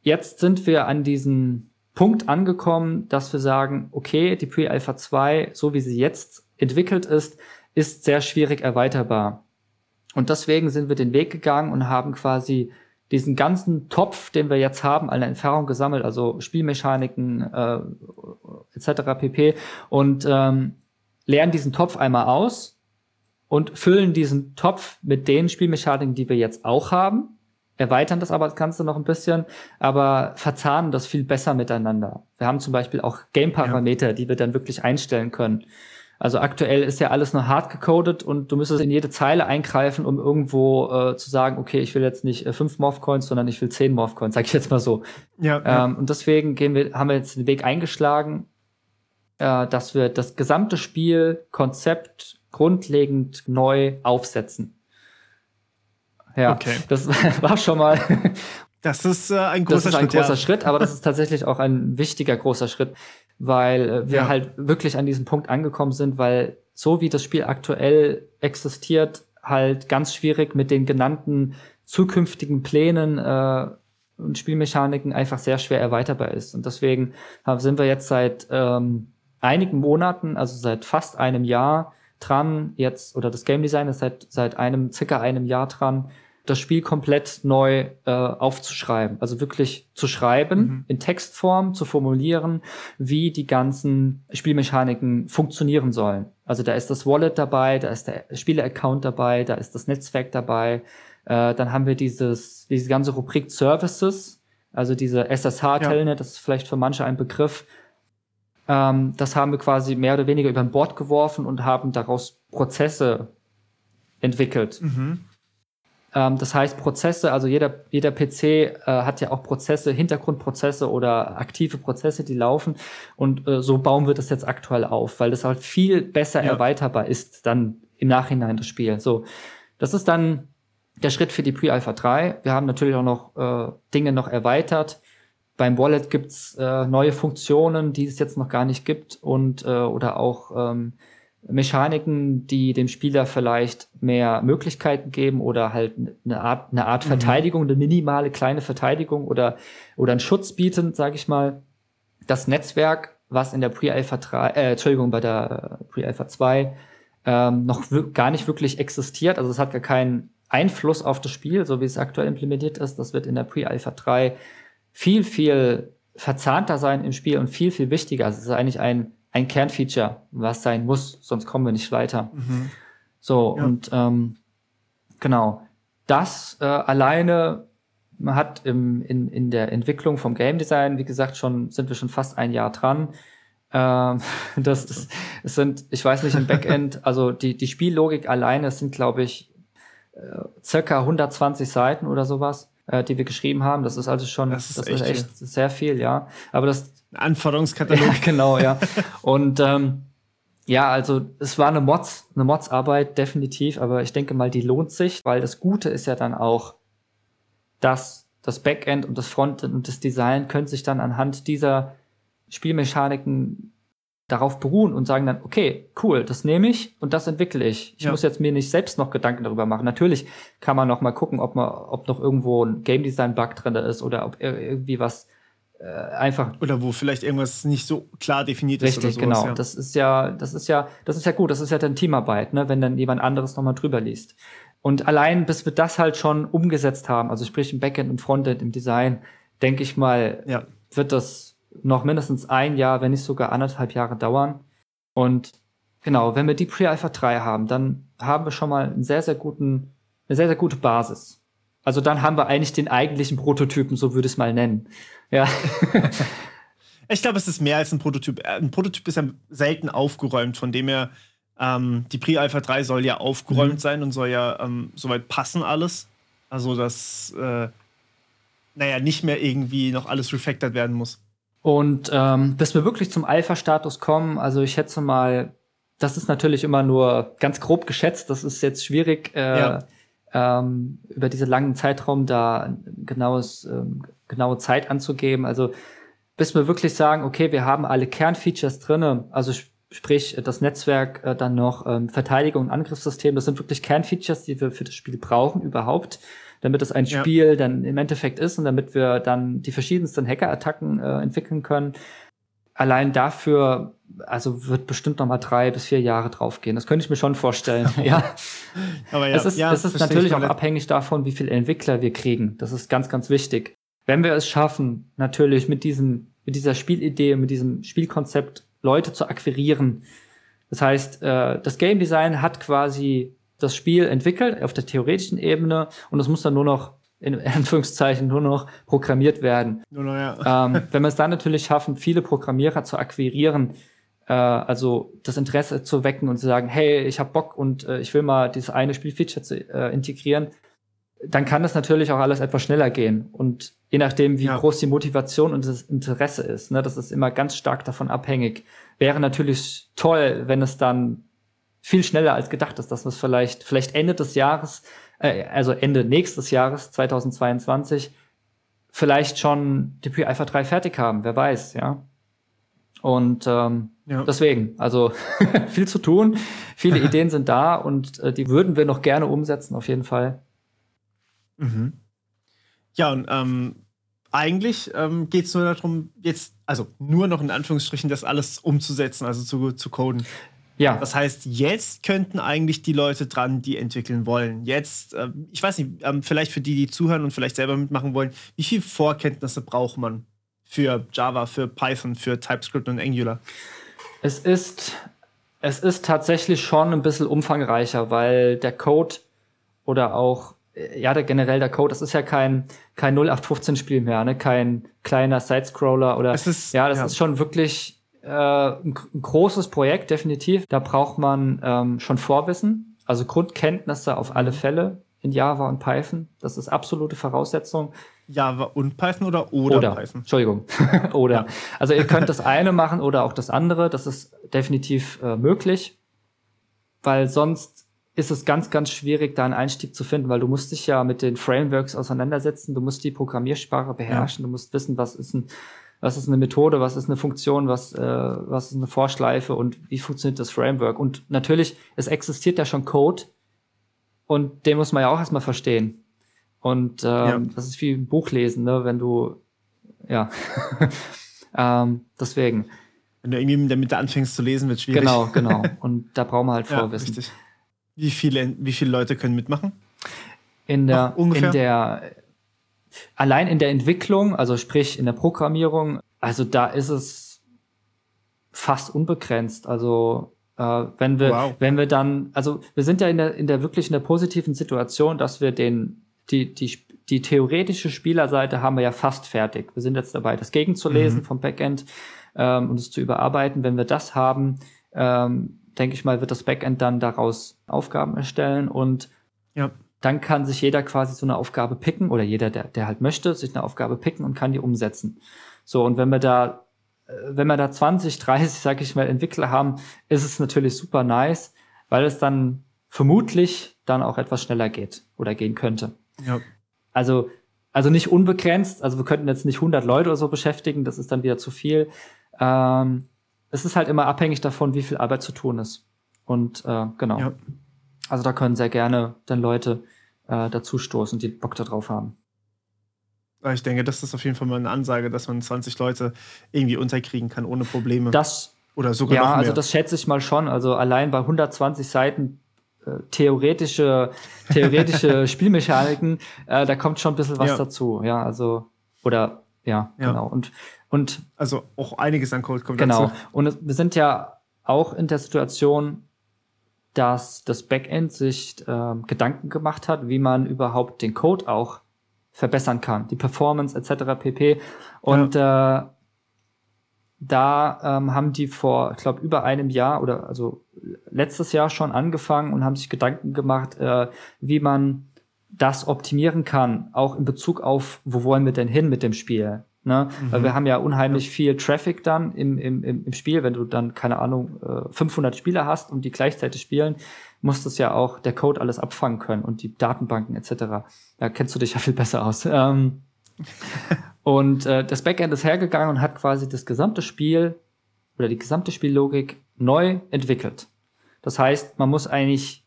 jetzt sind wir an diesem Punkt angekommen, dass wir sagen, okay, die Pre-Alpha 2, so wie sie jetzt entwickelt ist, ist sehr schwierig erweiterbar. Und deswegen sind wir den Weg gegangen und haben quasi diesen ganzen Topf, den wir jetzt haben, eine Erfahrung gesammelt, also Spielmechaniken äh, etc. pp. Und ähm, lernen diesen Topf einmal aus und füllen diesen Topf mit den Spielmechaniken, die wir jetzt auch haben, erweitern das aber das Ganze noch ein bisschen, aber verzahnen das viel besser miteinander. Wir haben zum Beispiel auch Game-Parameter, ja. die wir dann wirklich einstellen können. Also aktuell ist ja alles nur hart gecodet und du müsstest in jede Zeile eingreifen, um irgendwo äh, zu sagen, okay, ich will jetzt nicht äh, fünf Morphcoins, sondern ich will zehn Morphcoins, sag ich jetzt mal so. Ja, ja. Ähm, und deswegen gehen wir, haben wir jetzt den Weg eingeschlagen, äh, dass wir das gesamte Spielkonzept grundlegend neu aufsetzen. Ja, okay. das war schon mal. Das ist äh, ein großer Schritt. Das ist ein Schritt, großer ja. Schritt, aber das ist tatsächlich auch ein wichtiger großer Schritt weil äh, wir ja. halt wirklich an diesem Punkt angekommen sind, weil so wie das Spiel aktuell existiert, halt ganz schwierig mit den genannten zukünftigen Plänen äh, und Spielmechaniken einfach sehr schwer erweiterbar ist. Und deswegen sind wir jetzt seit ähm, einigen Monaten, also seit fast einem Jahr dran, jetzt, oder das Game Design ist seit, seit einem, circa einem Jahr dran, das Spiel komplett neu äh, aufzuschreiben. Also wirklich zu schreiben, mhm. in Textform zu formulieren, wie die ganzen Spielmechaniken funktionieren sollen. Also da ist das Wallet dabei, da ist der Spieleaccount dabei, da ist das Netzwerk dabei. Äh, dann haben wir dieses, diese ganze Rubrik Services, Also diese SSH-Telnet, ja. das ist vielleicht für manche ein Begriff. Ähm, das haben wir quasi mehr oder weniger über Bord geworfen und haben daraus Prozesse entwickelt. Mhm. Ähm, das heißt, Prozesse, also jeder, jeder PC äh, hat ja auch Prozesse, Hintergrundprozesse oder aktive Prozesse, die laufen. Und äh, so bauen wir das jetzt aktuell auf, weil das halt viel besser ja. erweiterbar ist dann im Nachhinein das Spiel. So, das ist dann der Schritt für die Pre-Alpha 3. Wir haben natürlich auch noch äh, Dinge noch erweitert. Beim Wallet gibt's äh, neue Funktionen, die es jetzt noch gar nicht gibt und äh, oder auch ähm, Mechaniken, die dem Spieler vielleicht mehr Möglichkeiten geben oder halt eine Art, eine Art mhm. Verteidigung, eine minimale kleine Verteidigung oder, oder einen Schutz bieten, sage ich mal. Das Netzwerk, was in der Pre-Alpha 3, äh, Entschuldigung, bei der äh, Pre-Alpha 2 ähm, noch gar nicht wirklich existiert. Also es hat gar keinen Einfluss auf das Spiel, so wie es aktuell implementiert ist. Das wird in der Pre-Alpha 3 viel, viel verzahnter sein im Spiel und viel, viel wichtiger. Also es ist eigentlich ein ein Kernfeature, was sein muss, sonst kommen wir nicht weiter. Mhm. So, ja. und ähm, genau, das äh, alleine hat im, in, in der Entwicklung vom Game Design, wie gesagt, schon sind wir schon fast ein Jahr dran. Ähm, das ist, es sind, ich weiß nicht, im Backend, also die, die Spiellogik alleine, es sind, glaube ich, äh, circa 120 Seiten oder sowas, äh, die wir geschrieben haben. Das ist also schon, das ist, das echt, ist echt sehr viel, ja. Aber das Anforderungskatalog. Ja, genau, ja. Und ähm, ja, also es war eine Mods, eine Mods-Arbeit, definitiv, aber ich denke mal, die lohnt sich, weil das Gute ist ja dann auch, dass das Backend und das Frontend und das Design können sich dann anhand dieser Spielmechaniken darauf beruhen und sagen dann, okay, cool, das nehme ich und das entwickle ich. Ich ja. muss jetzt mir nicht selbst noch Gedanken darüber machen. Natürlich kann man noch mal gucken, ob man, ob noch irgendwo ein Game Design Bug drin ist oder ob irgendwie was äh, einfach. Oder wo vielleicht irgendwas nicht so klar definiert ist. Richtig, oder sowas, genau. Ja. Das ist ja, das ist ja, das ist ja gut. Das ist ja dann Teamarbeit, ne, wenn dann jemand anderes nochmal drüber liest. Und allein, bis wir das halt schon umgesetzt haben, also sprich im Backend und Frontend, im Design, denke ich mal, ja. wird das noch mindestens ein Jahr, wenn nicht sogar anderthalb Jahre dauern. Und genau, wenn wir die Pre-Alpha 3 haben, dann haben wir schon mal einen sehr, sehr guten, eine sehr, sehr gute Basis. Also dann haben wir eigentlich den eigentlichen Prototypen, so würde ich es mal nennen. Ja. ich glaube, es ist mehr als ein Prototyp. Ein Prototyp ist ja selten aufgeräumt, von dem her, ähm, die Pre-Alpha 3 soll ja aufgeräumt mhm. sein und soll ja ähm, soweit passen alles. Also, dass, äh, naja, nicht mehr irgendwie noch alles refactored werden muss. Und ähm, bis wir wirklich zum Alpha-Status kommen, also ich schätze mal, das ist natürlich immer nur ganz grob geschätzt, das ist jetzt schwierig, äh, ja ähm, über diesen langen Zeitraum da genaues, ähm, genaue Zeit anzugeben. Also bis wir wirklich sagen, okay, wir haben alle Kernfeatures drinne, also sprich das Netzwerk, äh, dann noch ähm, Verteidigung und Angriffssystem, das sind wirklich Kernfeatures, die wir für das Spiel brauchen überhaupt, damit es ein Spiel ja. dann im Endeffekt ist und damit wir dann die verschiedensten Hackerattacken äh, entwickeln können allein dafür, also wird bestimmt noch mal drei bis vier Jahre draufgehen. Das könnte ich mir schon vorstellen. ja. Aber ja, es ist, ja, es ist natürlich auch abhängig davon, wie viele Entwickler wir kriegen. Das ist ganz, ganz wichtig. Wenn wir es schaffen, natürlich mit diesem, mit dieser Spielidee, mit diesem Spielkonzept Leute zu akquirieren. Das heißt, äh, das Game Design hat quasi das Spiel entwickelt auf der theoretischen Ebene und es muss dann nur noch in Anführungszeichen nur noch programmiert werden. Nur noch, ja. ähm, wenn wir es dann natürlich schaffen, viele Programmierer zu akquirieren, äh, also das Interesse zu wecken und zu sagen, hey, ich habe Bock und äh, ich will mal dieses eine Spielfeature zu, äh, integrieren, dann kann das natürlich auch alles etwas schneller gehen. Und je nachdem, wie ja. groß die Motivation und das Interesse ist, ne, das ist immer ganz stark davon abhängig. Wäre natürlich toll, wenn es dann viel schneller als gedacht ist, dass es vielleicht, vielleicht Ende des Jahres äh, also Ende nächstes Jahres, 2022, vielleicht schon die Pre-Alpha 3 fertig haben, wer weiß, ja. Und ähm, ja. deswegen, also viel zu tun, viele Ideen sind da und äh, die würden wir noch gerne umsetzen, auf jeden Fall. Mhm. Ja, und ähm, eigentlich ähm, geht es nur darum, jetzt, also nur noch in Anführungsstrichen, das alles umzusetzen, also zu, zu coden. Ja. Das heißt, jetzt könnten eigentlich die Leute dran, die entwickeln wollen. Jetzt, äh, ich weiß nicht, ähm, vielleicht für die, die zuhören und vielleicht selber mitmachen wollen, wie viel Vorkenntnisse braucht man für Java, für Python, für TypeScript und Angular? Es ist, es ist tatsächlich schon ein bisschen umfangreicher, weil der Code oder auch äh, ja, der, generell der Code, das ist ja kein, kein 0815-Spiel mehr, ne? kein kleiner Sidescroller oder. Es ist, ja, das ja. ist schon wirklich äh, ein, ein, großes Projekt, definitiv. Da braucht man ähm, schon Vorwissen, also Grundkenntnisse auf alle mhm. Fälle in Java und Python. Das ist absolute Voraussetzung. Java und Python oder oder, oder Python? Entschuldigung. oder. Ja. Also ihr könnt das eine machen oder auch das andere. Das ist definitiv äh, möglich, weil sonst ist es ganz, ganz schwierig, da einen Einstieg zu finden, weil du musst dich ja mit den Frameworks auseinandersetzen, du musst die Programmiersprache beherrschen, ja. du musst wissen, was ist ein, was ist eine Methode, was ist eine Funktion, was, äh, was ist eine Vorschleife und wie funktioniert das Framework. Und natürlich, es existiert ja schon Code und den muss man ja auch erstmal verstehen. Und ähm, ja. das ist wie ein Buch lesen, ne? wenn du, ja, ähm, deswegen. Wenn du irgendwie damit anfängst zu lesen, wird es schwierig. Genau, genau. Und da brauchen wir halt Vorwissen. Ja, richtig. Wie viele, wie viele Leute können mitmachen? In der, Ach, ungefähr? in der, allein in der Entwicklung, also sprich in der Programmierung, also da ist es fast unbegrenzt. Also äh, wenn wir, wow. wenn wir dann, also wir sind ja in der, in der wirklich in der positiven Situation, dass wir den die, die, die theoretische Spielerseite haben wir ja fast fertig. Wir sind jetzt dabei, das gegenzulesen mhm. vom Backend ähm, und es zu überarbeiten. Wenn wir das haben, ähm, denke ich mal, wird das Backend dann daraus Aufgaben erstellen und ja. Dann kann sich jeder quasi so eine Aufgabe picken oder jeder, der, der halt möchte, sich eine Aufgabe picken und kann die umsetzen. So, und wenn wir da, äh, wenn wir da 20, 30, sag ich mal, Entwickler haben, ist es natürlich super nice, weil es dann vermutlich dann auch etwas schneller geht oder gehen könnte. Ja. Also, also nicht unbegrenzt. Also wir könnten jetzt nicht 100 Leute oder so beschäftigen. Das ist dann wieder zu viel. Ähm, es ist halt immer abhängig davon, wie viel Arbeit zu tun ist. Und äh, genau. Ja. Also da können sehr gerne dann Leute äh, dazustoßen, die Bock darauf haben. Ich denke, das ist auf jeden Fall mal eine Ansage, dass man 20 Leute irgendwie unterkriegen kann ohne Probleme. Das oder sogar ja, noch mehr. also das schätze ich mal schon. Also allein bei 120 Seiten äh, theoretische, theoretische Spielmechaniken, äh, da kommt schon ein bisschen was ja. dazu. Ja, also, oder, ja, ja, genau. Und, und. Also auch einiges an Code kommt genau. dazu. Genau. Und wir sind ja auch in der Situation, dass das Backend sich äh, Gedanken gemacht hat, wie man überhaupt den Code auch verbessern kann, die Performance etc. pp. Und ja. äh, da ähm, haben die vor, ich glaube, über einem Jahr oder also letztes Jahr schon angefangen und haben sich Gedanken gemacht, äh, wie man das optimieren kann, auch in Bezug auf, wo wollen wir denn hin mit dem Spiel. Ne? Mhm. Weil wir haben ja unheimlich viel Traffic dann im, im, im Spiel. Wenn du dann, keine Ahnung, 500 äh, Spieler hast und die gleichzeitig spielen, muss das ja auch der Code alles abfangen können und die Datenbanken etc. Da kennst du dich ja viel besser aus. Ähm, und äh, das Backend ist hergegangen und hat quasi das gesamte Spiel oder die gesamte Spiellogik neu entwickelt. Das heißt, man muss eigentlich,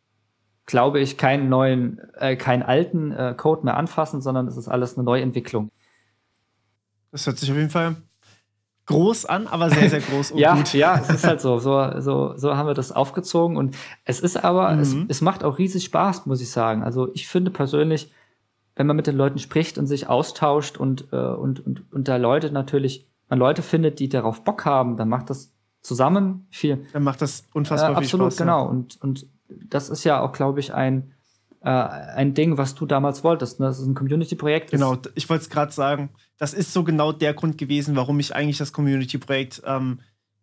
glaube ich, keinen neuen, äh, keinen alten äh, Code mehr anfassen, sondern es ist alles eine Neuentwicklung. Das hört sich auf jeden Fall groß an, aber sehr, sehr groß und ja, gut. Ja, es ist halt so. so. So, so haben wir das aufgezogen. Und es ist aber, mhm. es, es macht auch riesig Spaß, muss ich sagen. Also ich finde persönlich, wenn man mit den Leuten spricht und sich austauscht und, äh, und, und, und da Leute natürlich, man Leute findet, die darauf Bock haben, dann macht das zusammen viel. Dann macht das unfassbar äh, viel absolut, Spaß. Absolut, genau. Und, und das ist ja auch, glaube ich, ein, äh, ein Ding, was du damals wolltest. Ne? Das ist ein Community-Projekt. Genau, ich wollte es gerade sagen. Das ist so genau der Grund gewesen, warum ich eigentlich das Community-Projekt ähm,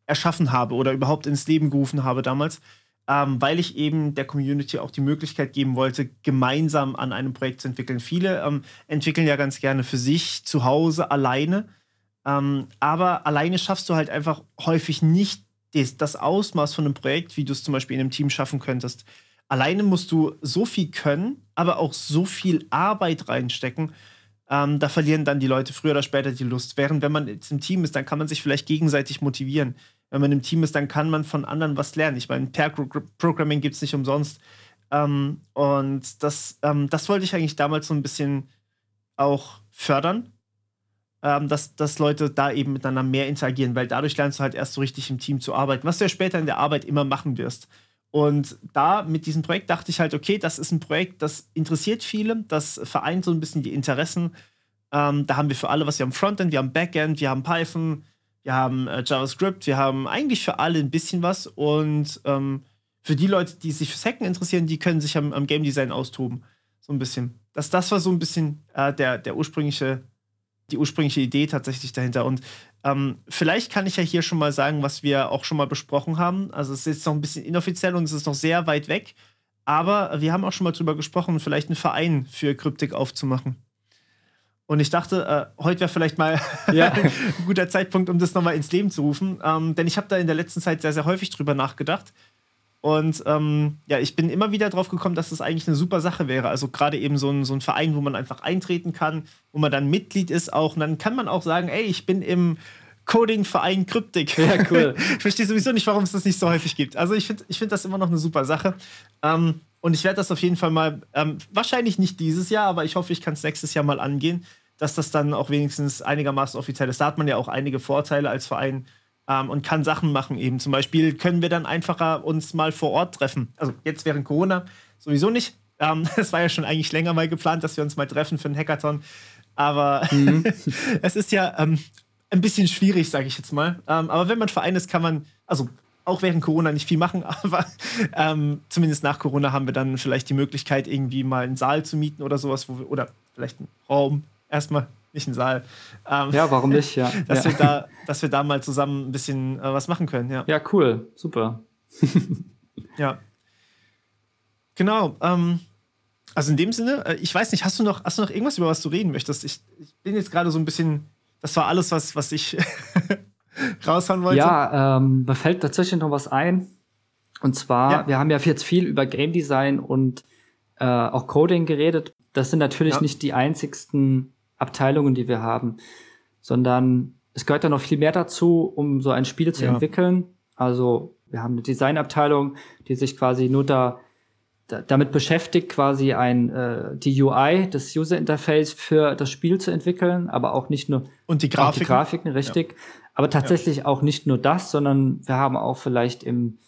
erschaffen habe oder überhaupt ins Leben gerufen habe damals ähm, weil ich eben der Community auch die Möglichkeit geben wollte, gemeinsam an einem Projekt zu entwickeln. Viele ähm, entwickeln ja ganz gerne für sich zu Hause alleine, ähm, aber alleine schaffst du halt einfach häufig nicht das, das Ausmaß von einem Projekt, wie du es zum Beispiel in einem Team schaffen könntest. Alleine musst du so viel können, aber auch so viel Arbeit reinstecken. Ähm, da verlieren dann die Leute früher oder später die Lust. Während wenn man jetzt im Team ist, dann kann man sich vielleicht gegenseitig motivieren wenn man im Team ist, dann kann man von anderen was lernen. Ich meine, Pair-Programming gibt es nicht umsonst. Ähm, und das, ähm, das wollte ich eigentlich damals so ein bisschen auch fördern, ähm, dass, dass Leute da eben miteinander mehr interagieren, weil dadurch lernst du halt erst so richtig im Team zu arbeiten, was du ja später in der Arbeit immer machen wirst. Und da mit diesem Projekt dachte ich halt, okay, das ist ein Projekt, das interessiert viele, das vereint so ein bisschen die Interessen. Ähm, da haben wir für alle was, wir haben Frontend, wir haben Backend, wir haben Python, wir haben äh, JavaScript, wir haben eigentlich für alle ein bisschen was und ähm, für die Leute, die sich fürs Hacken interessieren, die können sich am, am Game Design austoben. So ein bisschen. dass das war so ein bisschen äh, der, der ursprüngliche, die ursprüngliche Idee tatsächlich dahinter. Und ähm, vielleicht kann ich ja hier schon mal sagen, was wir auch schon mal besprochen haben. Also es ist jetzt noch ein bisschen inoffiziell und es ist noch sehr weit weg. Aber wir haben auch schon mal drüber gesprochen, vielleicht einen Verein für Kryptik aufzumachen. Und ich dachte, äh, heute wäre vielleicht mal ja. ein guter Zeitpunkt, um das nochmal ins Leben zu rufen. Ähm, denn ich habe da in der letzten Zeit sehr, sehr häufig drüber nachgedacht. Und ähm, ja, ich bin immer wieder drauf gekommen, dass das eigentlich eine super Sache wäre. Also gerade eben so ein, so ein Verein, wo man einfach eintreten kann, wo man dann Mitglied ist auch. Und dann kann man auch sagen, ey, ich bin im Coding-Verein Kryptik. Ja, cool. ich verstehe sowieso nicht, warum es das nicht so häufig gibt. Also ich finde ich find das immer noch eine super Sache. Ähm, und ich werde das auf jeden Fall mal, ähm, wahrscheinlich nicht dieses Jahr, aber ich hoffe, ich kann es nächstes Jahr mal angehen, dass das dann auch wenigstens einigermaßen offiziell ist. Da hat man ja auch einige Vorteile als Verein ähm, und kann Sachen machen eben. Zum Beispiel können wir dann einfacher uns mal vor Ort treffen. Also jetzt während Corona sowieso nicht. Ähm, es war ja schon eigentlich länger mal geplant, dass wir uns mal treffen für einen Hackathon. Aber mhm. es ist ja ähm, ein bisschen schwierig, sage ich jetzt mal. Ähm, aber wenn man Verein ist, kann man, also auch während Corona nicht viel machen, aber ähm, zumindest nach Corona haben wir dann vielleicht die Möglichkeit, irgendwie mal einen Saal zu mieten oder sowas, wo wir, oder vielleicht einen Raum, erstmal, nicht einen Saal. Ähm, ja, warum nicht, ja. dass, ja. Wir da, dass wir da mal zusammen ein bisschen äh, was machen können, ja. Ja, cool, super. ja. Genau. Ähm, also in dem Sinne, äh, ich weiß nicht, hast du noch, hast du noch irgendwas, über was du reden möchtest? Ich, ich bin jetzt gerade so ein bisschen das war alles, was, was ich raushauen wollte. Ja, ähm, mir fällt tatsächlich noch was ein. Und zwar, ja. wir haben ja jetzt viel über Game Design und äh, auch Coding geredet. Das sind natürlich ja. nicht die einzigsten Abteilungen, die wir haben, sondern es gehört ja noch viel mehr dazu, um so ein Spiel zu ja. entwickeln. Also wir haben eine Designabteilung, die sich quasi nur da damit beschäftigt, quasi ein äh, die UI, das User Interface für das Spiel zu entwickeln, aber auch nicht nur und die Grafiken, die Grafiken richtig, ja. aber tatsächlich ja. auch nicht nur das, sondern wir haben auch vielleicht im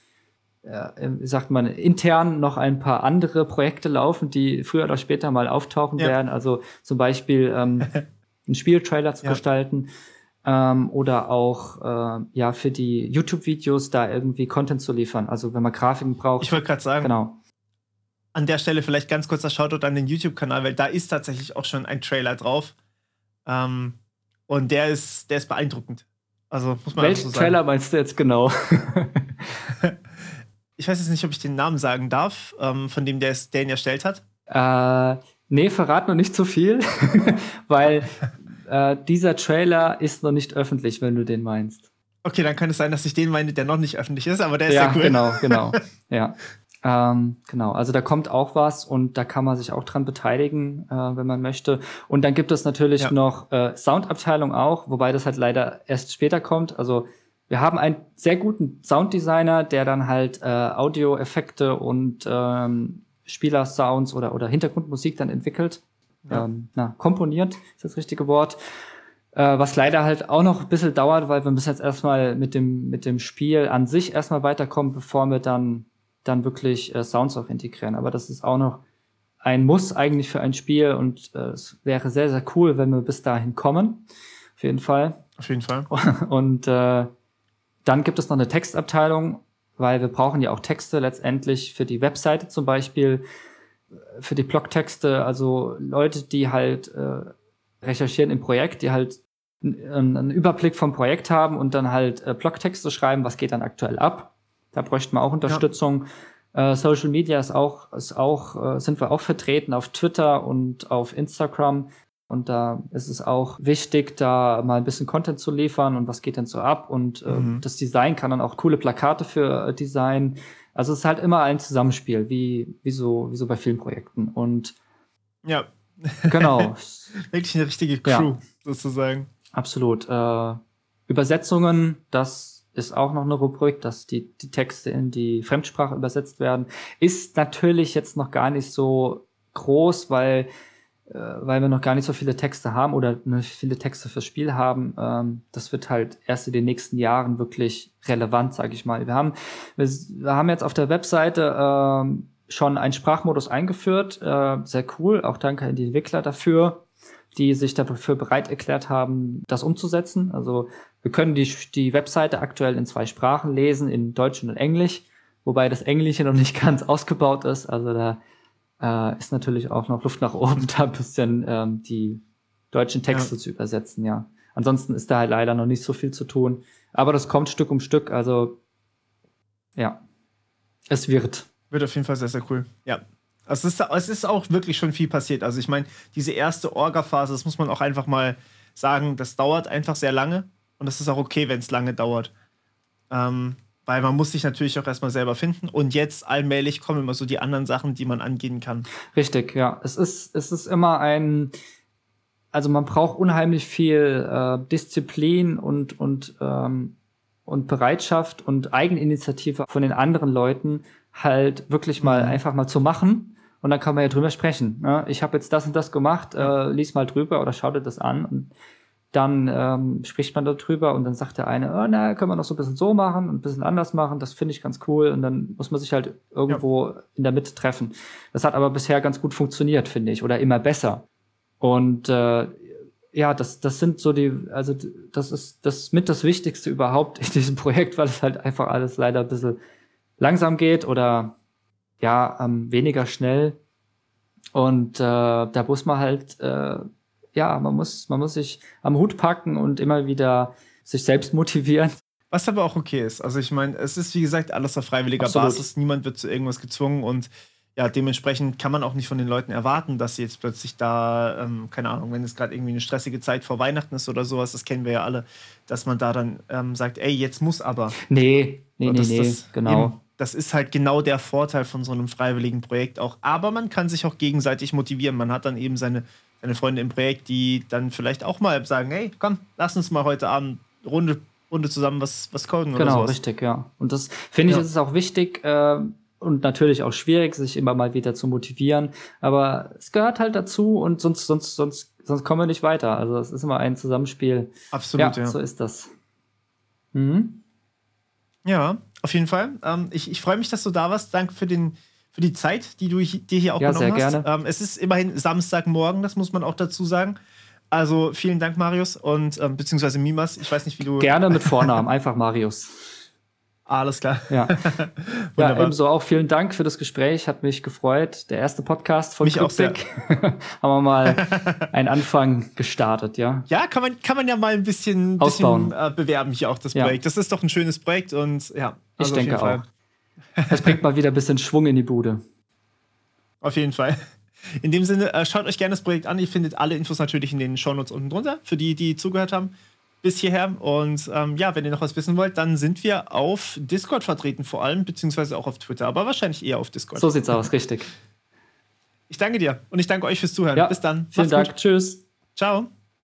äh, wie sagt man, intern noch ein paar andere Projekte laufen, die früher oder später mal auftauchen ja. werden. Also zum Beispiel ähm, einen Spieltrailer zu gestalten ähm, oder auch äh, ja für die YouTube-Videos da irgendwie Content zu liefern. Also wenn man Grafiken braucht. Ich wollte gerade sagen. Genau an der Stelle vielleicht ganz kurzer Shoutout an den YouTube-Kanal, weil da ist tatsächlich auch schon ein Trailer drauf. Ähm, und der ist, der ist beeindruckend. Also muss man Welchen so Trailer meinst du jetzt genau? ich weiß jetzt nicht, ob ich den Namen sagen darf, ähm, von dem der, der ihn erstellt hat. Äh, nee, verrat noch nicht zu so viel, weil äh, dieser Trailer ist noch nicht öffentlich, wenn du den meinst. Okay, dann kann es sein, dass ich den meine, der noch nicht öffentlich ist, aber der ist ja, sehr cool. Genau, genau. Ja. Ähm, genau, also da kommt auch was und da kann man sich auch dran beteiligen, äh, wenn man möchte. Und dann gibt es natürlich ja. noch äh, Soundabteilung auch, wobei das halt leider erst später kommt. Also wir haben einen sehr guten Sounddesigner, der dann halt äh, Audioeffekte und ähm, Spielersounds oder, oder Hintergrundmusik dann entwickelt. Ja. Ähm, na, komponiert ist das richtige Wort. Äh, was leider halt auch noch ein bisschen dauert, weil wir müssen jetzt erstmal mit dem, mit dem Spiel an sich erstmal weiterkommen, bevor wir dann dann wirklich äh, Sounds auch integrieren. Aber das ist auch noch ein Muss eigentlich für ein Spiel und äh, es wäre sehr, sehr cool, wenn wir bis dahin kommen. Auf jeden Fall. Auf jeden Fall. Und äh, dann gibt es noch eine Textabteilung, weil wir brauchen ja auch Texte letztendlich für die Webseite zum Beispiel, für die Blogtexte, also Leute, die halt äh, recherchieren im Projekt, die halt einen Überblick vom Projekt haben und dann halt äh, Blogtexte schreiben, was geht dann aktuell ab. Da bräuchten wir auch Unterstützung. Ja. Äh, Social Media ist auch, ist auch, äh, sind wir auch vertreten auf Twitter und auf Instagram. Und da ist es auch wichtig, da mal ein bisschen Content zu liefern und was geht denn so ab. Und äh, mhm. das Design kann dann auch coole Plakate für äh, Design. Also es ist halt immer ein Zusammenspiel, wie, wie, so, wie so bei vielen Projekten. Und ja. Genau. Wirklich eine richtige Crew, ja. sozusagen. Absolut. Äh, Übersetzungen, das ist auch noch eine Rubrik, dass die, die Texte in die Fremdsprache übersetzt werden. Ist natürlich jetzt noch gar nicht so groß, weil, weil wir noch gar nicht so viele Texte haben oder ne, viele Texte fürs Spiel haben. Ähm, das wird halt erst in den nächsten Jahren wirklich relevant, sage ich mal. Wir haben, wir, wir, haben jetzt auf der Webseite ähm, schon einen Sprachmodus eingeführt. Äh, sehr cool. Auch danke an die Entwickler dafür die sich dafür bereit erklärt haben, das umzusetzen. Also wir können die, die Webseite aktuell in zwei Sprachen lesen, in Deutsch und in Englisch, wobei das Englische noch nicht ganz ausgebaut ist. Also da äh, ist natürlich auch noch Luft nach oben, da ein bisschen ähm, die deutschen Texte ja. zu übersetzen, ja. Ansonsten ist da halt leider noch nicht so viel zu tun. Aber das kommt Stück um Stück, also ja, es wird. Wird auf jeden Fall sehr, sehr cool. Ja. Es ist, es ist auch wirklich schon viel passiert. Also ich meine, diese erste Orga-Phase, das muss man auch einfach mal sagen, das dauert einfach sehr lange. Und das ist auch okay, wenn es lange dauert. Ähm, weil man muss sich natürlich auch erstmal selber finden. Und jetzt allmählich kommen immer so die anderen Sachen, die man angehen kann. Richtig, ja. Es ist, es ist immer ein, also man braucht unheimlich viel äh, Disziplin und, und, ähm, und Bereitschaft und Eigeninitiative von den anderen Leuten, halt wirklich mal mhm. einfach mal zu machen. Und dann kann man ja drüber sprechen. Ne? Ich habe jetzt das und das gemacht, äh, lies mal drüber oder schau dir das an. Und dann ähm, spricht man darüber und dann sagt der eine, oh, na, können wir noch so ein bisschen so machen und ein bisschen anders machen, das finde ich ganz cool und dann muss man sich halt irgendwo ja. in der Mitte treffen. Das hat aber bisher ganz gut funktioniert, finde ich, oder immer besser. Und äh, ja, das, das sind so die, also das ist das mit das Wichtigste überhaupt in diesem Projekt, weil es halt einfach alles leider ein bisschen langsam geht oder ja, ähm, weniger schnell. Und äh, da muss man halt äh, ja, man muss, man muss sich am Hut packen und immer wieder sich selbst motivieren. Was aber auch okay ist. Also ich meine, es ist wie gesagt alles auf freiwilliger Absolut. Basis. Niemand wird zu irgendwas gezwungen und ja, dementsprechend kann man auch nicht von den Leuten erwarten, dass sie jetzt plötzlich da, ähm, keine Ahnung, wenn es gerade irgendwie eine stressige Zeit vor Weihnachten ist oder sowas, das kennen wir ja alle, dass man da dann ähm, sagt, ey, jetzt muss aber. Nee, nee, nee, nee, genau. Eben, das ist halt genau der Vorteil von so einem freiwilligen Projekt auch. Aber man kann sich auch gegenseitig motivieren. Man hat dann eben seine deine Freunde im Projekt, die dann vielleicht auch mal sagen, hey, komm, lass uns mal heute Abend Runde, Runde zusammen was, was coden genau, oder Genau, richtig, ja. Und das finde ich, ja. ist auch wichtig äh, und natürlich auch schwierig, sich immer mal wieder zu motivieren. Aber es gehört halt dazu und sonst, sonst, sonst, sonst kommen wir nicht weiter. Also es ist immer ein Zusammenspiel. Absolut, ja. ja. So ist das. Mhm. Ja, auf jeden Fall. Ähm, ich ich freue mich, dass du da warst. Danke für den für die Zeit, die du dir hier auch ja, genommen sehr hast. Gerne. Ähm, es ist immerhin Samstagmorgen, das muss man auch dazu sagen. Also vielen Dank, Marius, und ähm, beziehungsweise Mimas. Ich weiß nicht, wie du. Gerne mit Vornamen, einfach Marius. Alles klar. Ja. ja, ebenso auch vielen Dank für das Gespräch. Hat mich gefreut. Der erste Podcast von mich Kryptik. Haben wir mal einen Anfang gestartet, ja. Ja, kann man, kann man ja mal ein bisschen, bisschen äh, bewerben hier auch das Projekt. Ja. Das ist doch ein schönes Projekt und ja. Also ich denke auch. Es bringt mal wieder ein bisschen Schwung in die Bude. Auf jeden Fall. In dem Sinne, äh, schaut euch gerne das Projekt an. Ihr findet alle Infos natürlich in den Shownotes unten drunter, für die, die zugehört haben bis hierher. Und ähm, ja, wenn ihr noch was wissen wollt, dann sind wir auf Discord vertreten, vor allem, beziehungsweise auch auf Twitter, aber wahrscheinlich eher auf Discord. So sieht's aus, richtig. Ich danke dir und ich danke euch fürs Zuhören. Ja, bis dann. Vielen Macht's Dank. Gut. Tschüss. Ciao.